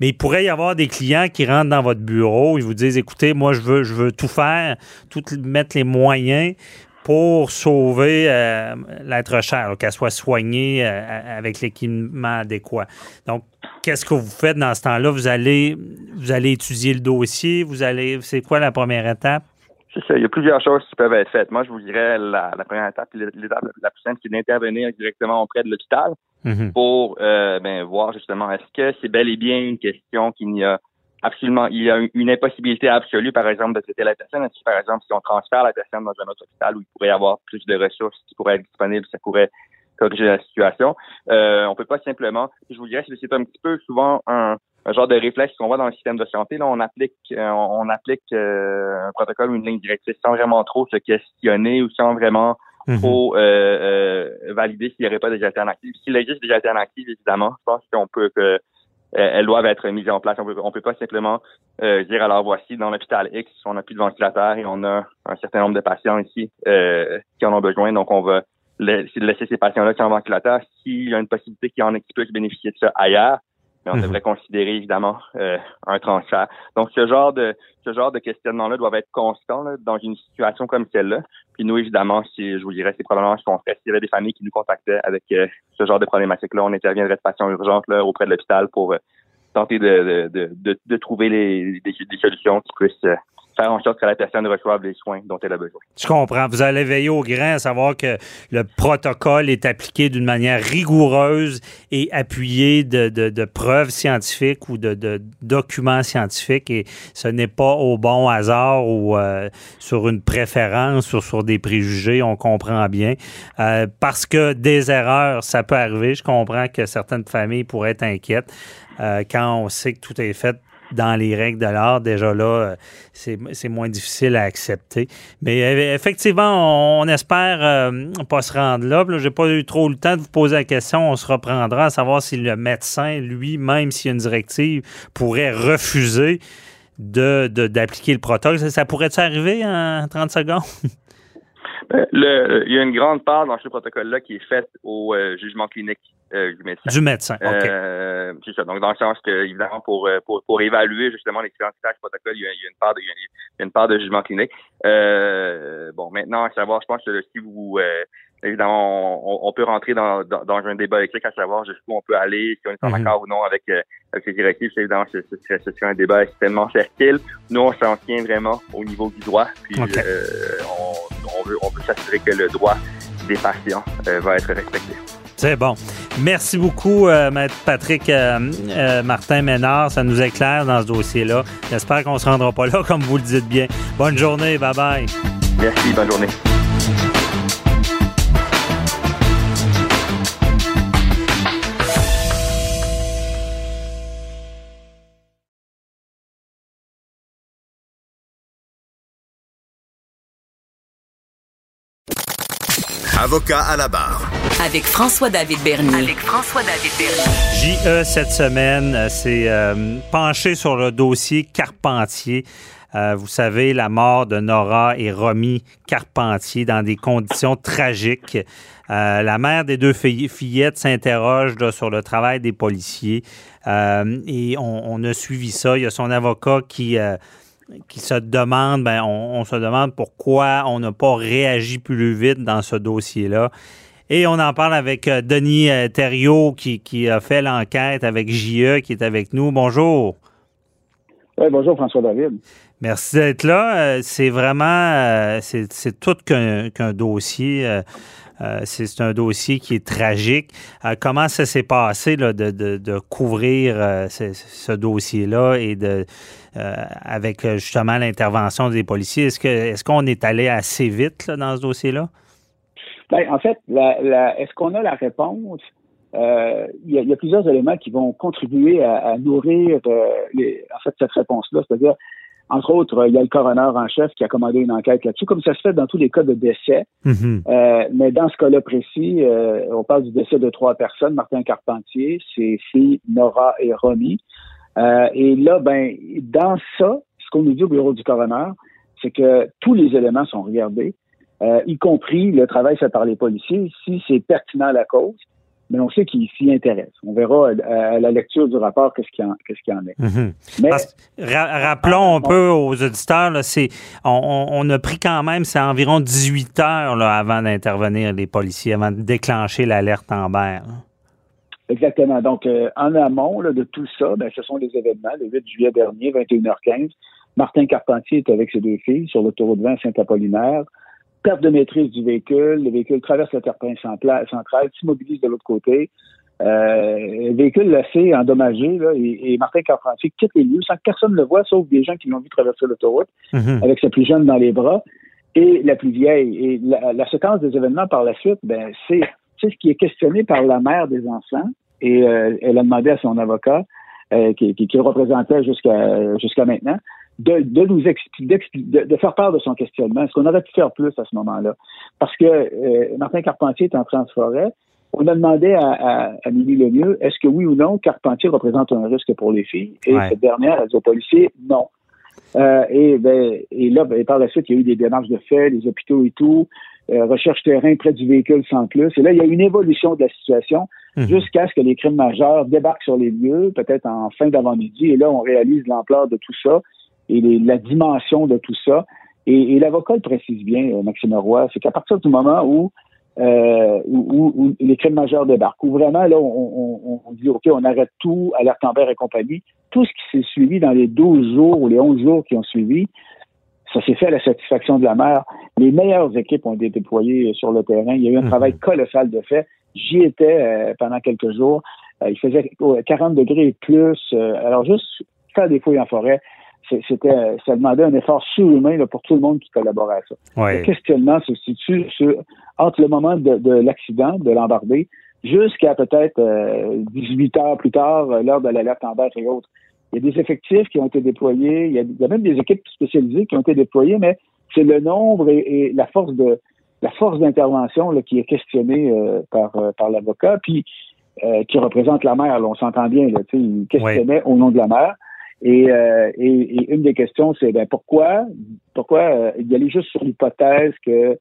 mais il pourrait y avoir des clients qui rentrent dans votre bureau, ils vous disent, écoutez, moi, je veux, je veux tout faire, tout mettre les moyens pour sauver euh, l'être cher, qu'elle soit soignée euh, avec l'équipement adéquat. Donc, qu'est-ce que vous faites dans ce temps-là? Vous allez, vous allez étudier le dossier, vous allez, c'est quoi la première étape? C'est ça. Il y a plusieurs choses qui peuvent être faites. Moi, je vous dirais la, première étape, l'étape la plus simple, c'est d'intervenir directement auprès de l'hôpital mm-hmm. pour euh, ben, voir justement est-ce que c'est bel et bien une question qu'il n'y a absolument, il y a une impossibilité absolue, par exemple, de traiter la personne. Que, par exemple, si on transfère la personne dans un autre hôpital où il pourrait y avoir plus de ressources qui pourraient être disponibles, ça pourrait corriger la situation? Euh, on peut pas simplement, je vous dirais, c'est un petit peu souvent un, genre de réflexe qu'on voit dans le système de santé. Là, on applique, euh, on applique euh, un protocole ou une ligne directrice sans vraiment trop se questionner ou sans vraiment mhm. trop euh, valider s'il n'y aurait pas des alternatives. S'il existe des alternatives, évidemment, je pense qu'on peut que elles doivent être mises en place. On peut, on peut pas simplement dire alors voici dans l'hôpital X, on n'a plus de ventilateur et on a un certain nombre de patients ici qui en ont besoin, donc on va laisser ces patients-là qui en ventilateur. S'il y a une possibilité qu'il y en ait qui puissent bénéficier de ça ailleurs, mais on mhm. devrait considérer évidemment euh, un transfert. Donc ce genre de ce genre de questionnement-là doivent être constant dans une situation comme celle-là. Puis nous évidemment, si je vous dirais, c'est probablement ce qu'on ferait. S'il y avait des familles qui nous contactaient avec euh, ce genre de problématique-là, on interviendrait de façon urgente là, auprès de l'hôpital pour euh, tenter de, de, de, de, trouver les, des, des, solutions qui puissent faire en sorte que la personne reçoive les soins dont elle a besoin. Je comprends. Vous allez veiller au grain à savoir que le protocole est appliqué d'une manière rigoureuse et appuyé de, de, preuves scientifiques ou de, de, documents scientifiques et ce n'est pas au bon hasard ou euh, sur une préférence ou sur des préjugés, on comprend bien. Euh, parce que des erreurs, ça peut arriver. Je comprends que certaines familles pourraient être inquiètes. Euh, quand on sait que tout est fait dans les règles de l'art, déjà là, euh, c'est moins difficile à accepter. Mais euh, effectivement, on, espère euh, pas se rendre là. Je J'ai pas eu trop le temps de vous poser la question. On se reprendra à savoir si le médecin, lui, même s'il y a une directive, pourrait refuser d'appliquer de, le protocole. Ça, pourrait-il arriver en 30 secondes? <laughs> Le, il y a une grande part dans ce protocole-là qui est faite au jugement clinique euh, du médecin. Du médecin, OK. Euh, c'est ça. Donc, dans le sens que, évidemment, pour, euh, pour, pour évaluer justement l'expérience du protocole, il y, a, il y, a, une part de, il y a une part de jugement clinique. Euh, bon, maintenant, à savoir, je pense que si vous, euh, évidemment, on, on, peut rentrer dans, dans, dans, un débat électrique à savoir jusqu'où on peut aller, si on est en mhm. accord ou non avec, avec ces directives. C'est évidemment, ce, serait, ce serait un débat extrêmement fertile. Nous, on s'en tient vraiment au niveau du droit. Puis, on, on veut, on veut s'assurer que le droit des patients va être respecté. C'est bon. Merci beaucoup, euh, Maître Patrick euh, euh, Martin Ménard. Ça nous éclaire dans ce dossier-là. J'espère qu'on ne se rendra pas là, comme vous le dites bien. Bonne journée. Bye-bye. Merci. Bonne journée. Avocat à la barre. Avec François-David Bernier. Avec François-David Bernier. JE cette semaine s'est euh, euh, penché sur le dossier Carpentier. Euh, vous savez, la mort de Nora et Romy Carpentier dans des conditions tragiques. la mère des deux fillettes s'interroge sur le travail des policiers et on, on, a suivi ça. Il y a son avocat qui qui se demande, ben, on, se demande pourquoi on n'a pas réagi plus vite dans ce dossier-là. Et on en parle avec euh, Denis euh, Thériault qui, qui a fait l'enquête avec JE qui est avec nous. Bonjour. Oui, bonjour François David. Merci d'être là. Euh, c'est vraiment, c'est tout qu'un dossier. c'est un dossier qui est tragique. comment ça s'est passé là, de, de, couvrir ce, ce dossier-là et de avec justement l'intervention des policiers? Est-ce que est-ce qu'on est allé assez vite dans ce dossier-là? Ben, en fait, est-ce qu'on a la réponse? Euh, il y, a plusieurs éléments qui vont contribuer à, nourrir les, en fait cette réponse-là. C'est-à-dire, entre autres, il y a le coroner en chef qui a commandé une enquête là-dessus, comme ça se fait dans tous les cas de décès. Mm-hmm. mais dans ce cas-là précis, on parle du décès de trois personnes, Martin Carpentier, ses filles Nora et Romy. Euh, et là, ben, dans ça, ce qu'on nous dit au bureau du coroner, c'est que tous les éléments sont regardés, euh, y compris le travail fait par les policiers, si c'est pertinent à la cause. Mais on sait qu'ils s'y intéressent. On verra à, la lecture du rapport qu'est-ce qu'il y, en est. Mhm. Mais, rappelons un peu aux auditeurs, là, on, on, a pris quand même, c'est environ 18 heures là, avant d'intervenir les policiers, avant de déclencher l'alerte en Là. Exactement. Donc, euh, en amont de tout ça, ben, ce sont les événements, le 8 juillet dernier, 21h15. Martin Carpentier est avec ses deux filles sur l'autoroute 20 Saint-Apollinaire. Perte de maîtrise du véhicule. Le véhicule traverse le terrain central, s'immobilise de l'autre côté. Euh, le véhicule assez endommagé là, et, Martin Carpentier quitte les lieux sans que personne ne le voit, sauf des gens qui l'ont vu traverser l'autoroute Mhm. avec sa plus jeune dans les bras et la plus vieille. Et la, la séquence des événements par la suite, ben, c'est ce qui est questionné par la mère des enfants et euh, elle a demandé à son avocat euh, qui, qui, qui le représentait jusqu'à jusqu'à maintenant de, de nous expliquer, de, de faire part de son questionnement. Est-ce qu'on aurait pu faire plus à ce moment-là? Parce que euh, Martin Carpentier est en forêt. On a demandé à, à, à Mimi Lemieux, est-ce que oui ou non, Carpentier représente un risque pour les filles? Et Ouais. cette dernière a dit aux policiers, non. Euh, et, ben, et là, ben, par la suite, il y a eu des démarches de fait, les hôpitaux et tout, euh, recherche terrain près du véhicule sans plus. Et là, il y a eu une évolution de la situation Mhm. jusqu'à ce que les crimes majeurs débarquent sur les lieux, peut-être en fin d'avant-midi. Et là, on réalise l'ampleur de tout ça et les- la dimension de tout ça. Et, et l'avocat le précise bien, euh, Maxime Roy, c'est qu'à partir du moment où, euh, où, où- où les crimes majeurs débarquent, où vraiment, là, on, on- on dit, OK, on arrête tout, alerte Amber et compagnie, tout ce qui s'est suivi dans les 12 jours ou les 11 jours qui ont suivi, ça s'est fait à la satisfaction de la mère. Les meilleures équipes ont été déployées sur le terrain. Il y a eu un Mhm. travail colossal de fait. J'y étais euh, pendant quelques jours. Euh, il faisait 40 degrés et plus. Euh, alors, juste faire des fouilles en forêt, c'était, euh, ça demandait un effort surhumain là, pour tout le monde qui collaborait à ça. Le Ouais. questionnement se situe sur- entre le moment de, de l'accident, de l'embardé, jusqu'à peut-être euh, 18 heures plus tard, l'heure de l'alerte en berre et autres. Il y a des effectifs qui ont été déployés, il y a, il y a même des équipes spécialisées qui ont été déployées, mais c'est le nombre et, et la force de la force d'intervention là, qui est questionnée euh, par, euh, par l'avocat, puis euh, qui représente la mère. là, on s'entend bien, là, il questionnait au nom de la mère. Et, euh, et, et une des questions, c'est ben, pourquoi, pourquoi euh, y aller juste sur l'hypothèse que euh,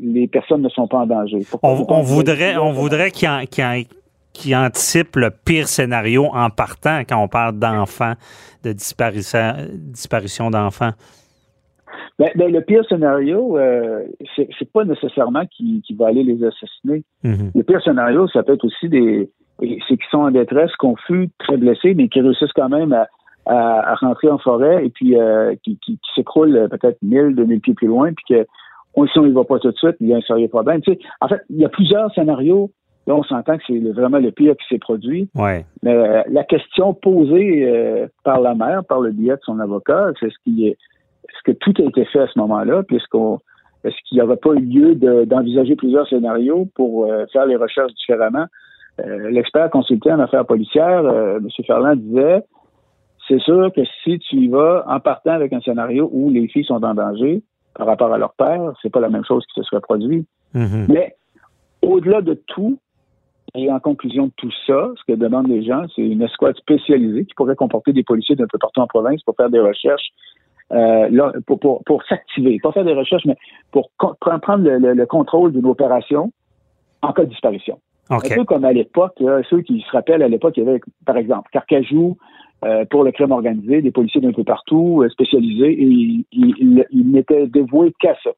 les personnes ne sont pas en danger? On, voudrait, on voudrait qu'il en- qu'il anticipe le pire scénario en partant quand on parle d'enfants, de disparition, disparition d'enfants. Ben, ben, le pire scénario, euh, c'est pas nécessairement qu'il qu'il va aller les assassiner. Mhm. Le pire scénario, ça peut être aussi des. C'est qu'ils sont en détresse, confus, très blessés, mais qui réussissent quand même à, à, à rentrer en forêt et puis euh, qui, qui, qui s'écroulent euh, peut-être 1000, 2000 pieds plus loin, puis que on, si on y va pas tout de suite, il y a un sérieux problème. Tu sais, en fait, il y a plusieurs scénarios. Là, on s'entend que c'est vraiment le pire qui s'est produit. Ouais. Mais euh, la question posée euh, par la mère, par le biais de son avocat, c'est ce qui est est-ce que tout a été fait à ce moment-là, puis est-ce qu'on est-ce qu'il n'y aurait pas eu lieu de- d'envisager plusieurs scénarios pour euh, faire les recherches différemment? Euh, L'expert consulté en affaires policières, euh, M. Ferland, disait c'est sûr que si tu y vas en partant avec un scénario où les filles sont en danger par rapport à leur père, c'est pas la même chose qui se serait produit. Mhm. Mais au-delà de tout, et en conclusion de tout ça, ce que demandent les gens, c'est une escouade spécialisée qui pourrait comporter des policiers d'un peu partout en province pour faire des recherches, euh, là, pour, pour, pour s'activer, pas faire des recherches, mais pour prendre le, le- le contrôle d'une opération en cas de disparition. Un peu comme à l'époque, ceux qui se rappellent à l'époque, il y avait, par exemple, Carcajou, euh, pour le crime organisé, des policiers d'un peu partout, euh, spécialisés, et ils, n'étaient dévoués qu'à ça.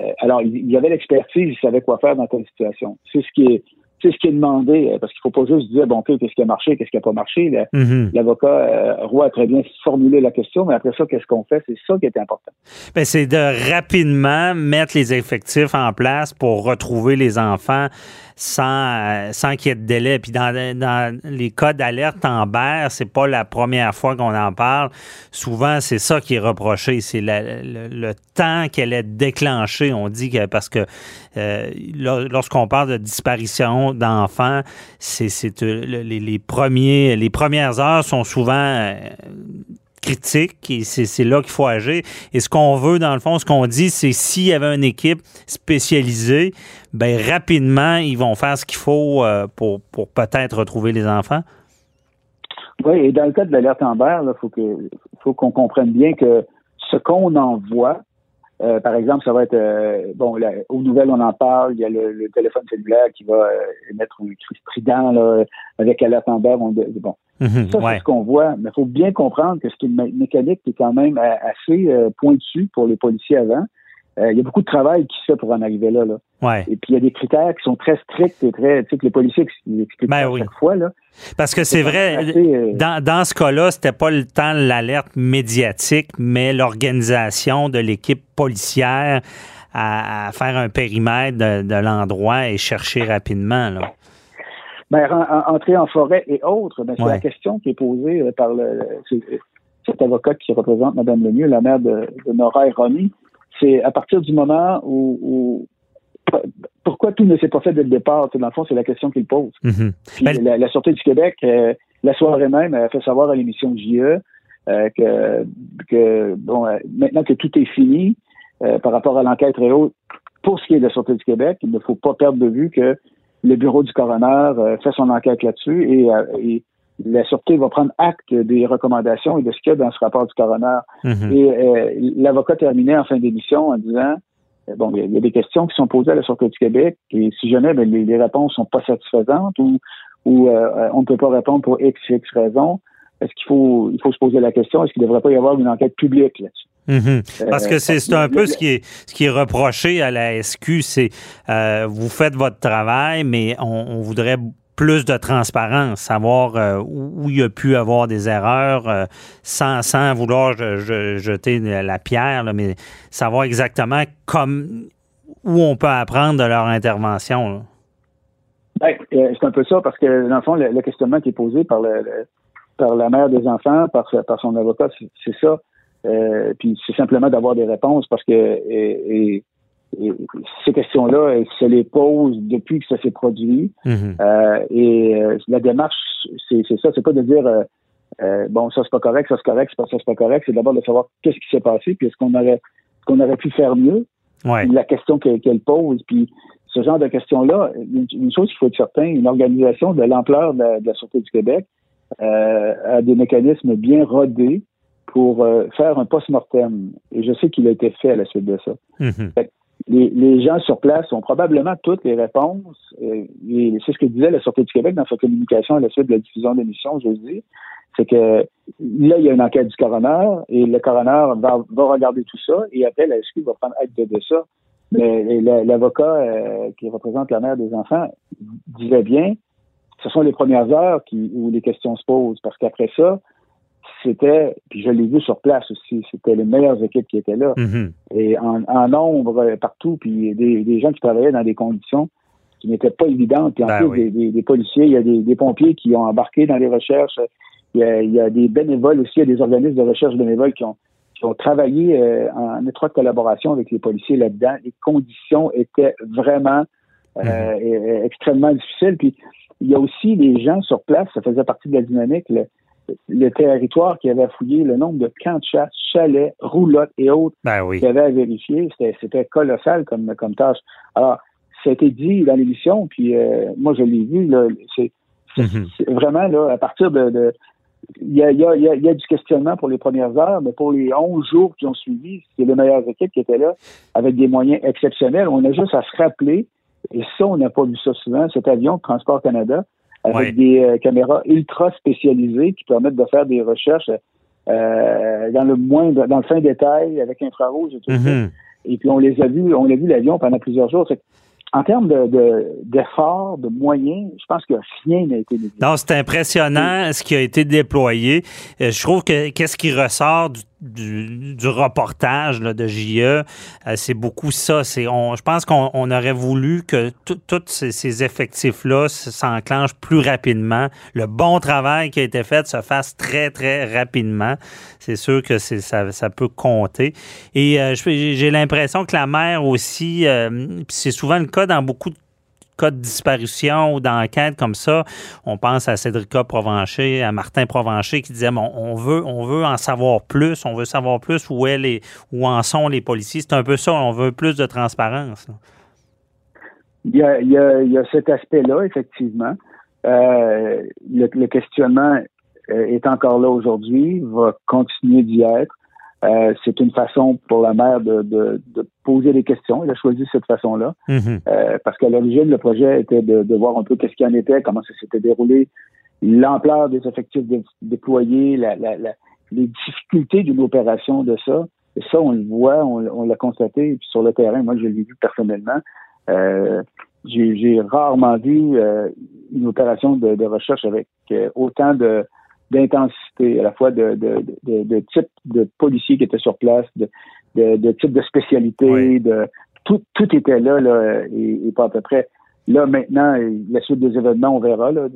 Euh, alors, il y avait l'expertise, ils savaient quoi faire dans telle situation. C'est ce qui est, c'est ce qui est demandé, parce qu'il faut pas juste dire, bon, OK, qu'est-ce qui a marché, qu'est-ce qui n'a pas marché. Mhm. L'avocat euh, Roy a très bien formulé la question, mais après ça, qu'est-ce qu'on fait? C'est ça qui est important. Ben, c'est de rapidement mettre les effectifs en place pour retrouver les enfants sans, euh, sans qu'il y ait de délai. Puis dans, dans les cas d'alerte en berre, c'est pas la première fois qu'on en parle. Souvent, c'est ça qui est reproché. C'est le, le temps qu'elle est déclenchée. On dit que parce que euh, lor- lorsqu'on parle de disparition d'enfants, c'est euh, le- les, premiers les premières heures sont souvent critique et c'est là qu'il faut agir. Et ce qu'on veut, dans le fond, ce qu'on dit, c'est s'il y avait une équipe spécialisée, ben rapidement, ils vont faire ce qu'il faut euh, pour, pour peut-être retrouver les enfants. Oui, et dans le cas de l'alerte Amber, il faut que faut qu'on comprenne bien que ce qu'on envoie, euh, par exemple, ça va être euh, bon, là, aux nouvelles, on en parle, il y a le, le téléphone cellulaire qui va euh, émettre un cri strident là, avec alerte Amber. On, bon, Mhm, ça, c'est ouais. ce qu'on voit, mais il faut bien comprendre que c'est une mé- mécanique qui est quand même euh, assez euh, pointue pour les policiers avant. Euh, il y a beaucoup de travail qui se fait pour en arriver là. là. Ouais. Et puis il y a des critères qui sont très stricts et très, tu sais, que les policiers expliquent Ben à oui. chaque fois. Là. Parce que c'est vrai, assez, euh, dans, dans ce cas-là, c'était pas le temps de l'alerte médiatique, mais l'organisation de l'équipe policière à, à faire un périmètre de, de l'endroit et chercher rapidement. Là. Ben, en- en- entrer en forêt et autres, ben, c'est Ouais. la question qui est posée euh, par le, cet avocat qui représente Mme Lemieux, la mère de, de Nora et Romy. C'est à partir du moment où, où- pourquoi tout ne s'est pas fait dès le départ? Dans le fond, c'est la question qu'il pose. Mhm. Ben- la, la Sûreté du Québec, euh, la soirée même, a fait savoir à l'émission JE euh, que, que bon, euh, maintenant que tout est fini par rapport à l'enquête et autres, pour ce qui est de la Sûreté du Québec, il ne faut pas perdre de vue que le bureau du coroner fait son enquête là-dessus et, et la Sûreté va prendre acte des recommandations et de ce qu'il y a dans ce rapport du coroner. Mhm. Et euh, l'avocat terminait en fin d'émission en disant euh, bon, il y a- il y, a des questions qui sont posées à la Sûreté du Québec et si jamais ben, les, les réponses sont pas satisfaisantes ou, ou euh, on ne peut pas répondre pour X, X raisons, est-ce qu'il faut il faut se poser la question, est-ce qu'il ne devrait pas y avoir une enquête publique là-dessus? Mhm. Parce que c'est un peu ce qui est ce qui est reproché à la SQ, c'est euh, vous faites votre travail, mais on, on voudrait plus de transparence, savoir euh, où il y a pu avoir des erreurs, euh, sans, sans vouloir je- je- jeter la pierre, mais savoir exactement comme où on peut apprendre de leur intervention. Ben, euh, c'est un peu ça, parce que dans le fond, le, questionnement qui est posé par le, par la mère des enfants, par, par son avocat, c'est- ça. Puis c'est simplement d'avoir des réponses parce que ces questions-là, elles se les posent depuis que ça s'est produit. Mhm. Euh, et euh, la démarche, c'est ça, c'est pas de dire euh, euh, bon, ça c'est pas correct, ça c'est correct, c'est pas ça c'est pas correct, c'est d'abord de savoir qu'est-ce qui s'est passé, puis est-ce qu'on aurait qu'on aurait pu faire mieux? Ouais. la question qu'elle pose. Puis ce genre de questions-là, une, une chose qu'il faut être certain, une organisation de l'ampleur de, la- de la Sûreté du Québec euh, a des mécanismes bien rodés pour euh, faire un post-mortem. Et je sais qu'il a été fait à la suite de ça. Mhm. Les, gens sur place ont probablement toutes les réponses. euh, c'est ce que disait la Sûreté du Québec dans sa communication à la suite de la diffusion de l'émission jeudi. C'est que là, il y a une enquête du coroner et le coroner va, regarder tout ça et après, la SQ va prendre acte de ça. Mais la- l'avocat euh, qui représente la mère des enfants disait bien, ce sont les premières heures où les questions se posent parce qu'après ça, c'était, puis je l'ai vu sur place aussi, c'était les meilleures équipes qui étaient là Mhm. et en, en nombre euh, partout, puis des, des gens qui travaillaient dans des conditions qui n'étaient pas évidentes. Puis en Ben plus, oui. des, des- des policiers, il y a des, des pompiers qui ont embarqué dans les recherches. Il y, a, il y a des bénévoles aussi, il y a des organismes de recherche bénévoles qui ont, qui ont travaillé euh, en étroite collaboration avec les policiers là-dedans. Les conditions étaient vraiment euh, euh, extrêmement difficiles. Puis il y a aussi les gens sur place, ça faisait partie de la dynamique, le, le territoire qui avait fouillé, le nombre de camps de chasse, chalets, roulottes et autres Ben oui. qu'il y avait à vérifier. C'était, colossal comme, comme tâche. Alors, ça a été dit dans l'émission, puis euh, moi, je l'ai vu. C'est, Mhm. c'est vraiment, là, à partir de... il y, a, y a, il y a- il y a du questionnement pour les premières heures, mais pour les 11 jours qui ont suivi, c'est les meilleures équipes qui étaient là, avec des moyens exceptionnels. On a juste à se rappeler, et ça, on n'a pas vu ça souvent, cet avion de Transport Canada, avec Ouais. des euh, caméras ultra spécialisées qui permettent de faire des recherches euh, dans le moins, dans le fin détail, avec infrarouge et tout ça. Mhm. Et puis on les a vus, on a vu l'avion pendant plusieurs jours. En termes de, de, d'efforts, de moyens, je pense que rien n'a été négligé. Non, c'est impressionnant ce qui a été déployé. Euh, Je trouve que qu'est-ce qui ressort du, du, reportage de JE, euh, c'est beaucoup ça. On, je pense qu'on on aurait voulu que tous ces, effectifs-là s'enclenchent plus rapidement. Le bon travail qui a été fait se fasse très, très rapidement. C'est sûr que ça, ça peut compter. Et euh, j'ai l'impression que la mère aussi, euh, c'est souvent le cas dans beaucoup de de disparition ou d'enquête comme ça, on pense à Cédrica Provencher, à Martin Provencher qui disait bon, on veut on veut en savoir plus, on veut savoir plus où où en sont les policiers. C'est un peu ça, on veut plus de transparence. Il y a, il y a, cet aspect-là, effectivement. Euh, le, le questionnement euh, est encore là aujourd'hui, va continuer d'y être. Euh, c'est une façon pour la mère de, de, de poser des questions. Elle a choisi cette façon-là. Mhm. Euh, parce qu'à l'origine, le projet était de, de voir un peu qu'est-ce qu'il en était, comment ça s'était déroulé, l'ampleur des effectifs dé- déployés, la, la, la- les difficultés d'une opération de ça. Et ça, on le voit, on, l'a constaté puis sur le terrain. Moi, je l'ai vu personnellement. Euh, j'ai rarement vu euh, une opération de, recherche avec euh, autant de d'intensité, à la fois de, de, de, de, type de policiers qui étaient sur place, de, de, type de spécialité, de tout, tout était là, là et, pas à peu près. Là, maintenant, la suite des événements, on verra. Là,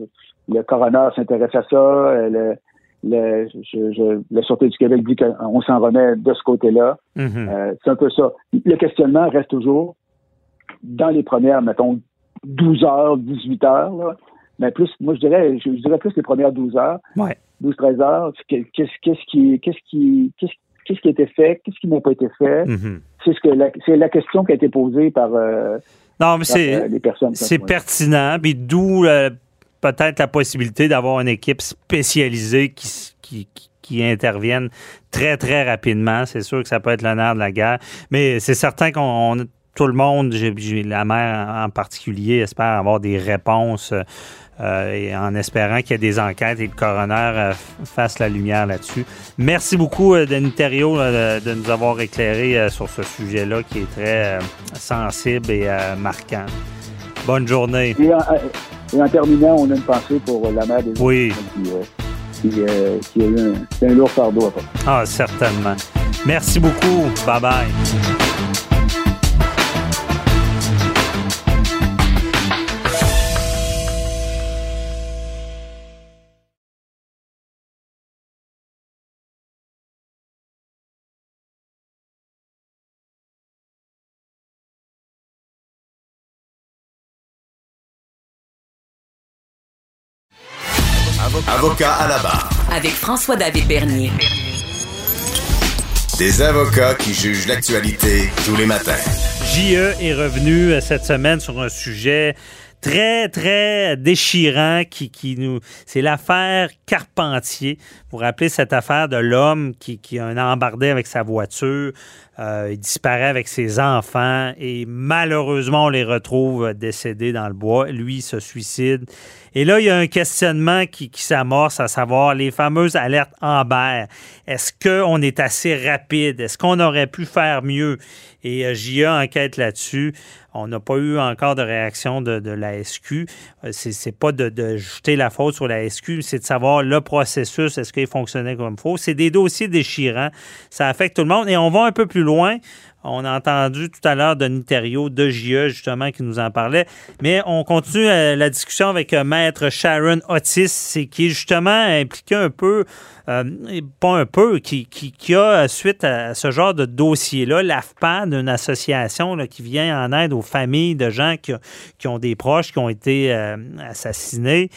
le coroner s'intéresse à ça. Le, le, je, je, la Sûreté du Québec dit qu'on s'en remet de ce côté-là. Mm-hmm. euh, c'est un peu ça. Le questionnement reste toujours dans les premières, mettons, 12 heures, 18 heures. Là. Mais plus, moi, je dirais, je, dirais plus les premières 12 heures. Ouais. 12-13 heures. Qu'est-ce, qu'est-ce qui, qu'est-ce qui, qu'est-ce, qu'est-ce qui a été fait? Qu'est-ce qui n'a pas été fait? Mm-hmm. C'est ce que la, c'est la question qui a été posée par, euh, non, mais c'est, euh, les personnes. C'est pertinent. Puis d'où euh, peut-être la possibilité d'avoir une équipe spécialisée qui, qui, qui interviennent très, très rapidement. C'est sûr que ça peut être l'honneur de la guerre, mais c'est certain qu'on tout le monde, j'ai la mère en particulier, espère avoir des réponses euh, et en espérant qu'il y ait des enquêtes et le coroner euh, fasse la lumière là-dessus. Merci beaucoup, euh, Denis Thériault, de nous avoir éclairé sur ce sujet-là qui est très sensible et marquant. Bonne journée. Et en, terminant, on a une pensée pour la mère des oui. qui, qui, a eu un, un lourd fardeau à Ah, certainement. Merci beaucoup. Bye-bye. Avocat à la barre. Avec François-David Bernier. Des avocats qui jugent l'actualité tous les matins. JE est revenu euh, cette semaine sur un sujet très, très déchirant qui, qui nous. C'est l'affaire Carpentier. Rappelez cette affaire de l'homme qui, qui a un embardé avec sa voiture, euh, il disparaît avec ses enfants et malheureusement, on les retrouve décédés dans le bois. Lui, il se suicide. Et là, il y a un questionnement qui, qui s'amorce, à savoir les fameuses alertes Amber. Est-ce qu'on est assez rapide? Est-ce qu'on aurait pu faire mieux? Et euh, JA enquête là-dessus. On n'a pas eu encore de réaction de, la SQ. Euh, c'est pas de, de, jeter la faute sur la SQ, c'est de savoir le processus, est-ce qu'il fonctionnait comme il faut. C'est des dossiers déchirants. Ça affecte tout le monde. Et on va un peu plus loin. On a entendu tout à l'heure Denis Thériault de JE, justement, qui nous en parlait. Mais on continue euh, la discussion avec euh, Maître Sharon Otis, qui est justement impliqué un peu, euh, pas un peu, qui, qui, a, suite à ce genre de dossier-là, l'AFPAD, une association qui vient en aide aux familles de gens qui, qui ont des proches qui ont été assassinés.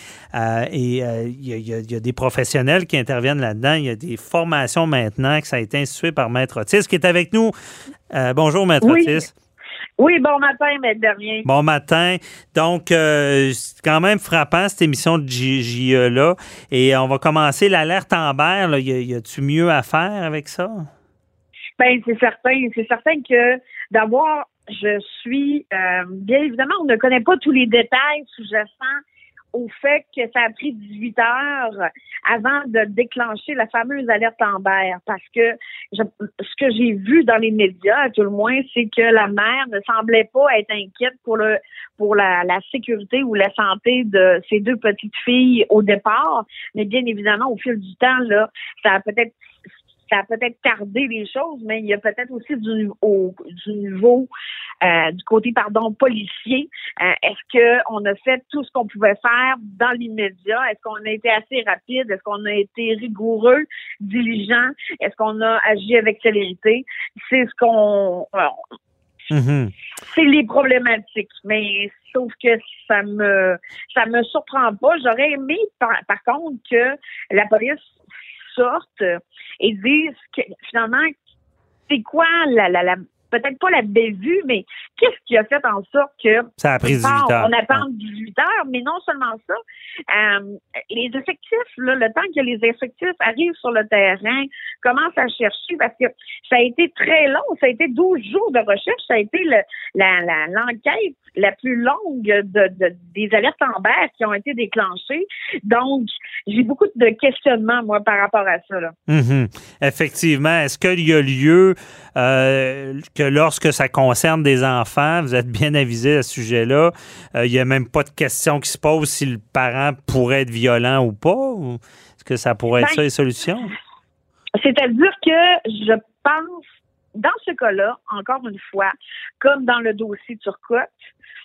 et il y, a des professionnels qui interviennent là-dedans. Il y a des formations maintenant que ça a été institué par Maître Otis, qui est avec nous euh, bonjour, Maître oui. Otis. Oui, bon matin, Maître Dernier. Bon matin. Donc, euh, c'est quand même frappant, cette émission de JE-là. Et on va commencer l'alerte en berre. Y, a-tu mieux à faire avec ça? Bien, c'est certain. C'est certain que d'avoir, je suis, euh, bien évidemment, on ne connaît pas tous les détails sous-jacents au fait que ça a pris 18 heures avant de déclencher la fameuse alerte Amber parce que ce que j'ai vu dans les médias, à tout le moins, c'est que la mère ne semblait pas être inquiète pour le pour la, la sécurité ou la santé de ses deux petites filles au départ, mais bien évidemment au fil du temps là, ça a peut-être ça a peut-être tardé les choses, mais il y a peut-être aussi du, au, du niveau euh, du côté pardon policier. Euh, est-ce qu'on a fait tout ce qu'on pouvait faire dans l'immédiat? Est-ce qu'on a été assez rapide? Est-ce qu'on a été rigoureux, diligent? Est-ce qu'on a agi avec célérité? C'est ce qu'on mm-hmm. C'est les problématiques, mais sauf que ça me ça me surprend pas. J'aurais aimé par, par contre que la police et disent que finalement c'est quoi la, la, la peut-être pas l'avait vu, mais qu'est-ce qui a fait en sorte que ça a pris 18 heures. on attend 18 heures, mais non seulement ça, euh, les effectifs, là, le temps que les effectifs arrivent sur le terrain, commencent à chercher, parce que ça a été très long, ça a été 12 jours de recherche, ça a été le, la, la, l'enquête la plus longue de, de, des alertes en berre qui ont été déclenchées. Donc, j'ai beaucoup de questionnements, moi, par rapport à ça. Là. Mhm. Effectivement. Est-ce qu'il y a lieu euh, que lorsque ça concerne des enfants, vous êtes bien avisé à ce sujet-là, euh, il n'y a même pas de question qui se pose si le parent pourrait être violent ou pas? Est-ce que ça pourrait être ça les solutions? C'est-à-dire que je pense, dans ce cas-là, encore une fois, comme dans le dossier Turcotte,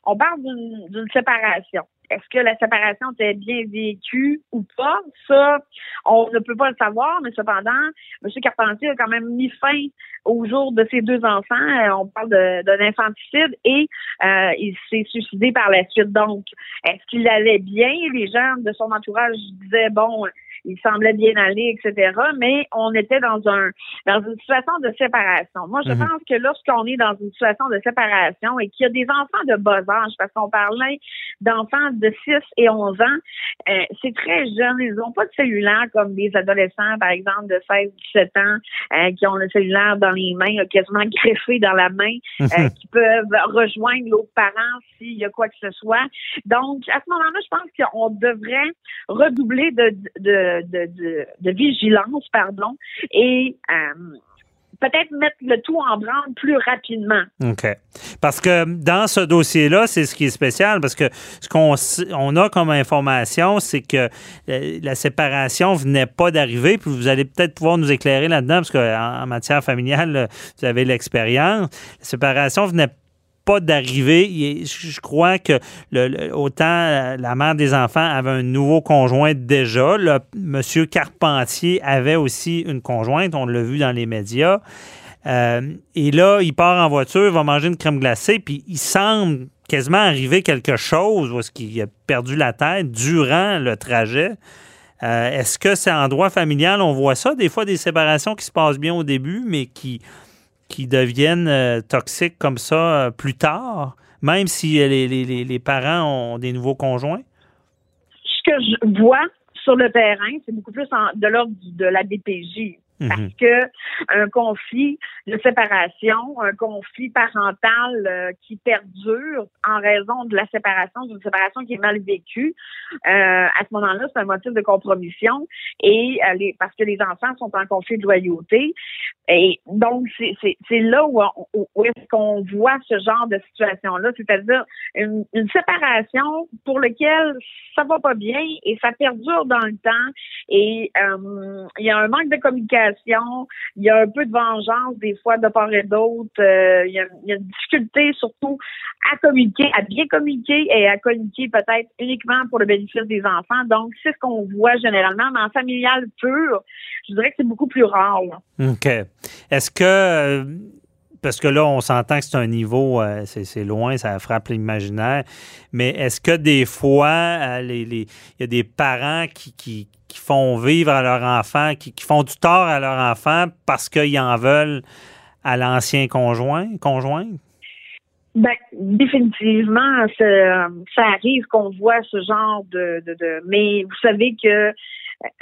on parle d'une d'une séparation. Est-ce que la séparation était bien vécue ou pas? Ça, on ne peut pas le savoir, mais cependant, M. Carpentier a quand même mis fin au jour de ses deux enfants. Euh, On parle d'un infanticide et euh, il s'est suicidé par la suite. Donc, est-ce qu'il allait bien? Les gens de son entourage disaient, bon, il semblait bien aller, etc. Mais on était dans un dans une situation de séparation. Moi, je Mhm. pense que lorsqu'on est dans une situation de séparation et qu'il y a des enfants de bas âge, parce qu'on parlait d'enfants de 6 et 11 ans, euh, c'est très jeune. Ils n'ont pas de cellulaire comme des adolescents, par exemple, de 16, 17 ans, euh, qui ont le cellulaire dans les mains, euh, quasiment greffé dans la main, euh, qui peuvent rejoindre l'autre parent s'il y a quoi que ce soit. Donc, à ce moment-là, je pense qu'on devrait redoubler de, de, de, vigilance, pardon, et euh, peut-être mettre le tout en branle plus rapidement. OK. Parce que dans ce dossier-là, c'est ce qui est spécial, parce que ce qu'on on a comme information, c'est que euh, la séparation venait pas d'arriver, puis vous allez peut-être pouvoir nous éclairer là-dedans, parce qu'en en matière familiale, vous avez l'expérience. La séparation venait pas Il est- Je crois que autant euh, la mère des enfants avait un nouveau conjoint déjà. Le monsieur Carpentier avait aussi une conjointe. On l'a vu dans les médias. Euh, et là, il part en voiture, va manger une crème glacée, puis il semble quasiment arriver quelque chose est-ce qu'il a perdu la tête durant le trajet. Euh, est-ce que c'est en droit familial, on voit ça, des fois des séparations qui se passent bien au début, mais qui, qui deviennent euh, toxiques comme ça euh, plus tard, même si euh, les, les- les- parents ont des nouveaux conjoints? Ce que je vois sur le terrain, c'est beaucoup plus en- de l'ordre de la DPJ. Mhm. Parce que un conflit de séparation, un conflit parental euh, qui perdure en raison de la séparation, d'une séparation qui est mal vécue, euh, à ce moment-là, c'est un motif de compromission et euh, les- parce que les enfants sont en conflit de loyauté. Et donc, c'est là où, on- où est-ce qu'on voit ce genre de situation-là, c'est-à-dire une, une séparation pour laquelle ça va pas bien et ça perdure dans le temps et euh, il y a un manque de communication, il y a un peu de vengeance des fois de part et d'autre, euh, il, y a, une difficulté surtout à communiquer, à bien communiquer et à communiquer peut-être uniquement pour le bénéfice des enfants. Donc, c'est ce qu'on voit généralement, mais en familial pur, je dirais que c'est beaucoup plus rare. OK. Est-ce que, euh, parce que là, on s'entend que c'est un niveau, euh, c'est loin, ça frappe l'imaginaire, mais est-ce que des fois, les- il y a des parents qui, qui, qui font vivre à leur enfant, qui, font du tort à leur enfant parce qu'ils en veulent à l'ancien conjoint, conjointe? Ben, définitivement, ça, ça arrive qu'on voit ce genre de, de, Mais vous savez que euh,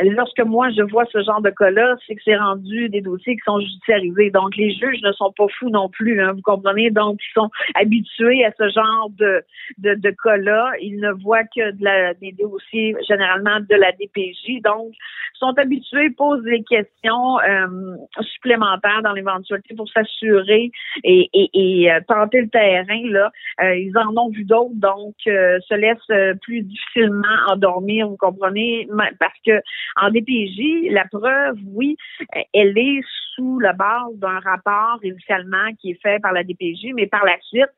lorsque moi je vois ce genre de cas-là, c'est que c'est rendu des dossiers qui sont judiciarisés. Donc les juges ne sont pas fous non plus, hein, vous comprenez? Donc ils sont habitués à ce genre de de, de cas-là. Ils ne voient que de la, des dossiers généralement de la DPJ. Donc sont habitués, posent des questions euh, supplémentaires dans l'éventualité pour s'assurer et, et, et euh, tenter le terrain là. Euh, ils en ont vu d'autres, donc euh, se laissent euh, plus difficilement endormir, vous comprenez, parce que en DPJ, la preuve, oui, elle est sous la base d'un rapport initialement qui est fait par la DPJ, mais par la suite,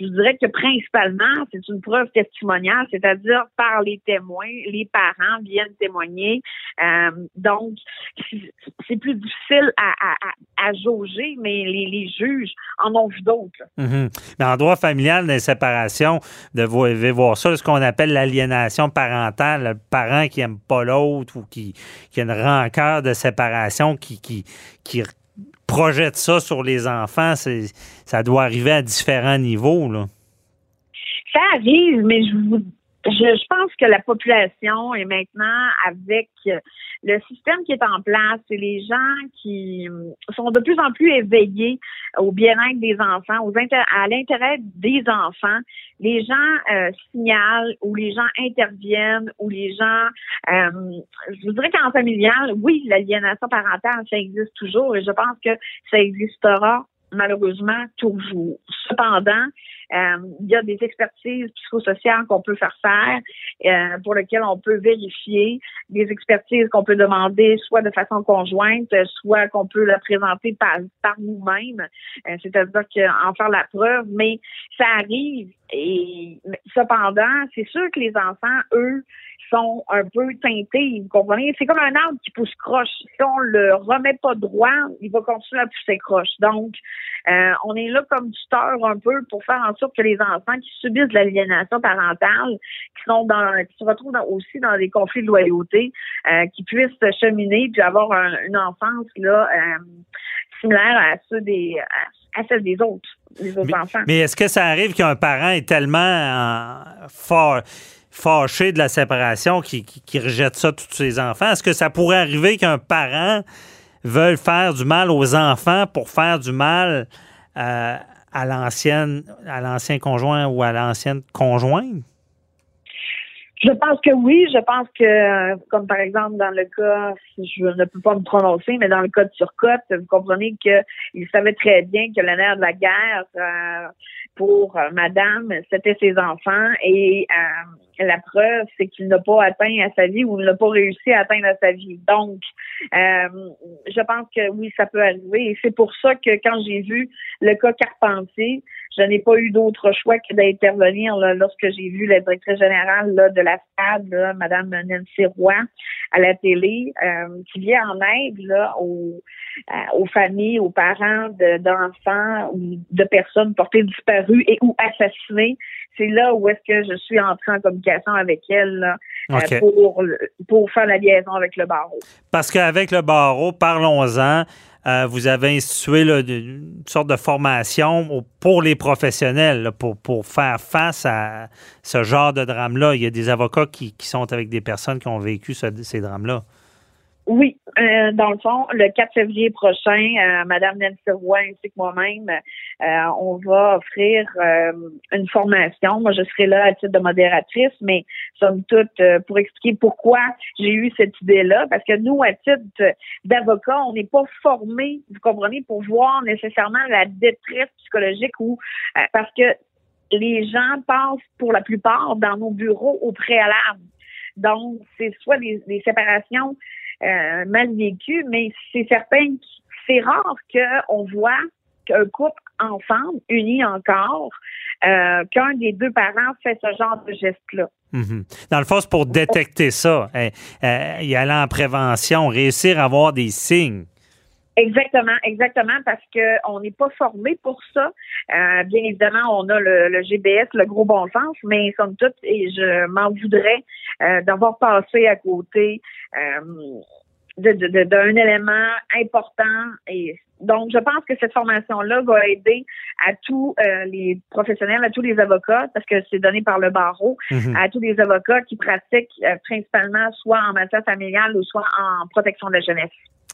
je dirais que principalement, c'est une preuve testimoniale, c'est-à-dire par les témoins, les parents viennent témoigner. Euh, donc, c'est- plus difficile à, à, à, jauger, mais les, les juges en ont vu d'autres. Mais en droit familial, les séparations, de vous voir ça, ce qu'on appelle l'aliénation parentale, le parent qui aime pas l'autre ou qui, qui a une rancœur de séparation qui, qui, qui projette ça sur les enfants, ça doit arriver à différents niveaux. Là. Ça arrive, mais je vous je, je, pense que la population est maintenant avec le système qui est en place et les gens qui sont de plus en plus éveillés au bien-être des enfants, aux à l'intérêt des enfants. Les gens euh, signalent ou les gens interviennent ou les gens, euh, je vous dirais qu'en familial, oui, l'aliénation parentale, ça existe toujours et je pense que ça existera malheureusement toujours. Cependant, euh, il y a des expertises psychosociales qu'on peut faire faire, euh, pour lesquelles on peut vérifier, des expertises qu'on peut demander soit de façon conjointe, soit qu'on peut la présenter par, par nous-mêmes, euh, c'est-à-dire qu'en faire la preuve, mais ça arrive. Et cependant, c'est sûr que les enfants, eux, sont un peu teintés, vous comprenez? C'est comme un arbre qui pousse croche. Si on le remet pas droit, il va continuer à pousser croche. Donc, euh, on est là comme tuteur un peu pour faire en sorte que les enfants qui subissent l'aliénation parentale, qui sont dans, qui se retrouvent aussi dans des conflits de loyauté, euh, qui puissent cheminer puis avoir une enfance là euh, similaire à ceux des à, celle des autres, des autres enfants. Mais est-ce que ça arrive qu'un parent est tellement fort fâché de la séparation qui, qui, rejette ça tous ses enfants? Est-ce que ça pourrait arriver qu'un parent veuille faire du mal aux enfants pour faire du mal euh, à l'ancienne, à l'ancien conjoint ou à l'ancienne conjointe? Je pense que oui. Je pense que, comme par exemple dans le cas, je ne peux pas me prononcer, mais dans le cas de Turcotte, vous comprenez qu'il savait très bien que le nerf de la guerre euh, pour euh, Madame, c'était ses enfants et euh, la preuve, c'est qu'il n'a pas atteint à sa vie ou il n'a pas réussi à atteindre à sa vie. Donc, je pense que oui, ça peut arriver et c'est pour ça que quand j'ai vu le cas Carpentier, je n'ai pas eu d'autre choix que d'intervenir lorsque j'ai vu la directrice générale là, de la là, Mme Nancy Roy, à la télé, euh, qui vient en aide là, aux, euh, aux familles, aux parents d'enfants ou de personnes portées disparues et ou assassinées. C'est là où est-ce que je suis entrée en communication avec elle euh, pour, pour faire la liaison avec le barreau. Parce qu'avec le barreau, parlons-en. Euh, vous avez institué une sorte de formation pour les professionnels, pour, faire face à ce genre de drame-là. Il y a des avocats qui, qui, sont avec des personnes qui ont vécu ces drames-là. Oui, euh, dans le fond, le 4 février prochain, euh, Madame Nancy Roy ainsi que moi-même, euh, on va offrir euh, une formation. Moi, je serai là à titre de modératrice, mais somme toute pour expliquer pourquoi j'ai eu cette idée-là, parce que nous, à titre d'avocat, on n'est pas formés, vous comprenez, pour voir nécessairement la détresse psychologique ou parce que les gens passent pour la plupart dans nos bureaux au préalable. Donc, c'est soit des, des séparations euh, mal vécu, mais c'est certain que c'est rare qu'on voit qu'un couple ensemble, uni encore, euh, qu'un des deux parents fait ce genre de geste-là. Mhm. Dans le fond, c'est pour détecter ça, hein, euh, y aller en prévention, réussir à avoir des signes. Exactement, exactement, parce que on n'est pas formé pour ça. Euh, bien évidemment, on a le, GBS, le gros bon sens, mais somme toute, et je m'en voudrais euh, d'avoir passé à côté euh, d'un élément important. Et donc, je pense que cette formation-là va aider à tous les professionnels, à tous les avocats, parce que c'est donné par le barreau, mm-hmm. à tous les avocats qui pratiquent principalement soit en matière familiale ou soit en protection de la jeunesse.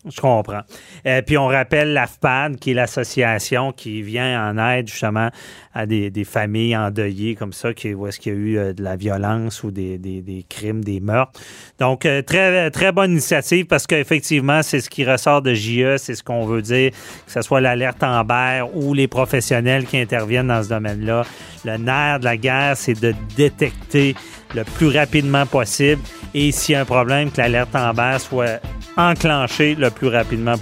Je comprends. euh, puis on rappelle l'AFPAD, qui est l'association qui vient en aide justement à des, familles endeuillées comme ça, qui, où est-ce qu'il y a eu euh, de la violence ou des, crimes, des meurtres. Donc, euh, très, très bonne initiative parce qu'effectivement, c'est ce qui ressort de JE, c'est ce qu'on veut dire, que ce soit l'alerte Amber ou les professionnels qui interviennent dans ce domaine-là. Le nerf de la guerre, c'est de détecter le plus rapidement possible et s'il y a un problème, que l'alerte Amber soit enclenchée le plus rapidement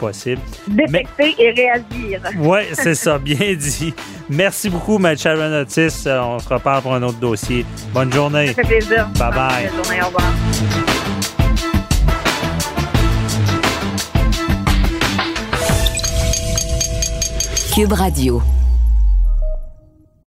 possible. Détecter et réagir. Oui, <laughs> c'est ça, bien dit. Merci beaucoup, M. Sharon Otis. Euh, on se reparle pour un autre dossier. Bonne journée. Ça fait plaisir. Bye bye. Bonne journée, au revoir. Cube Radio.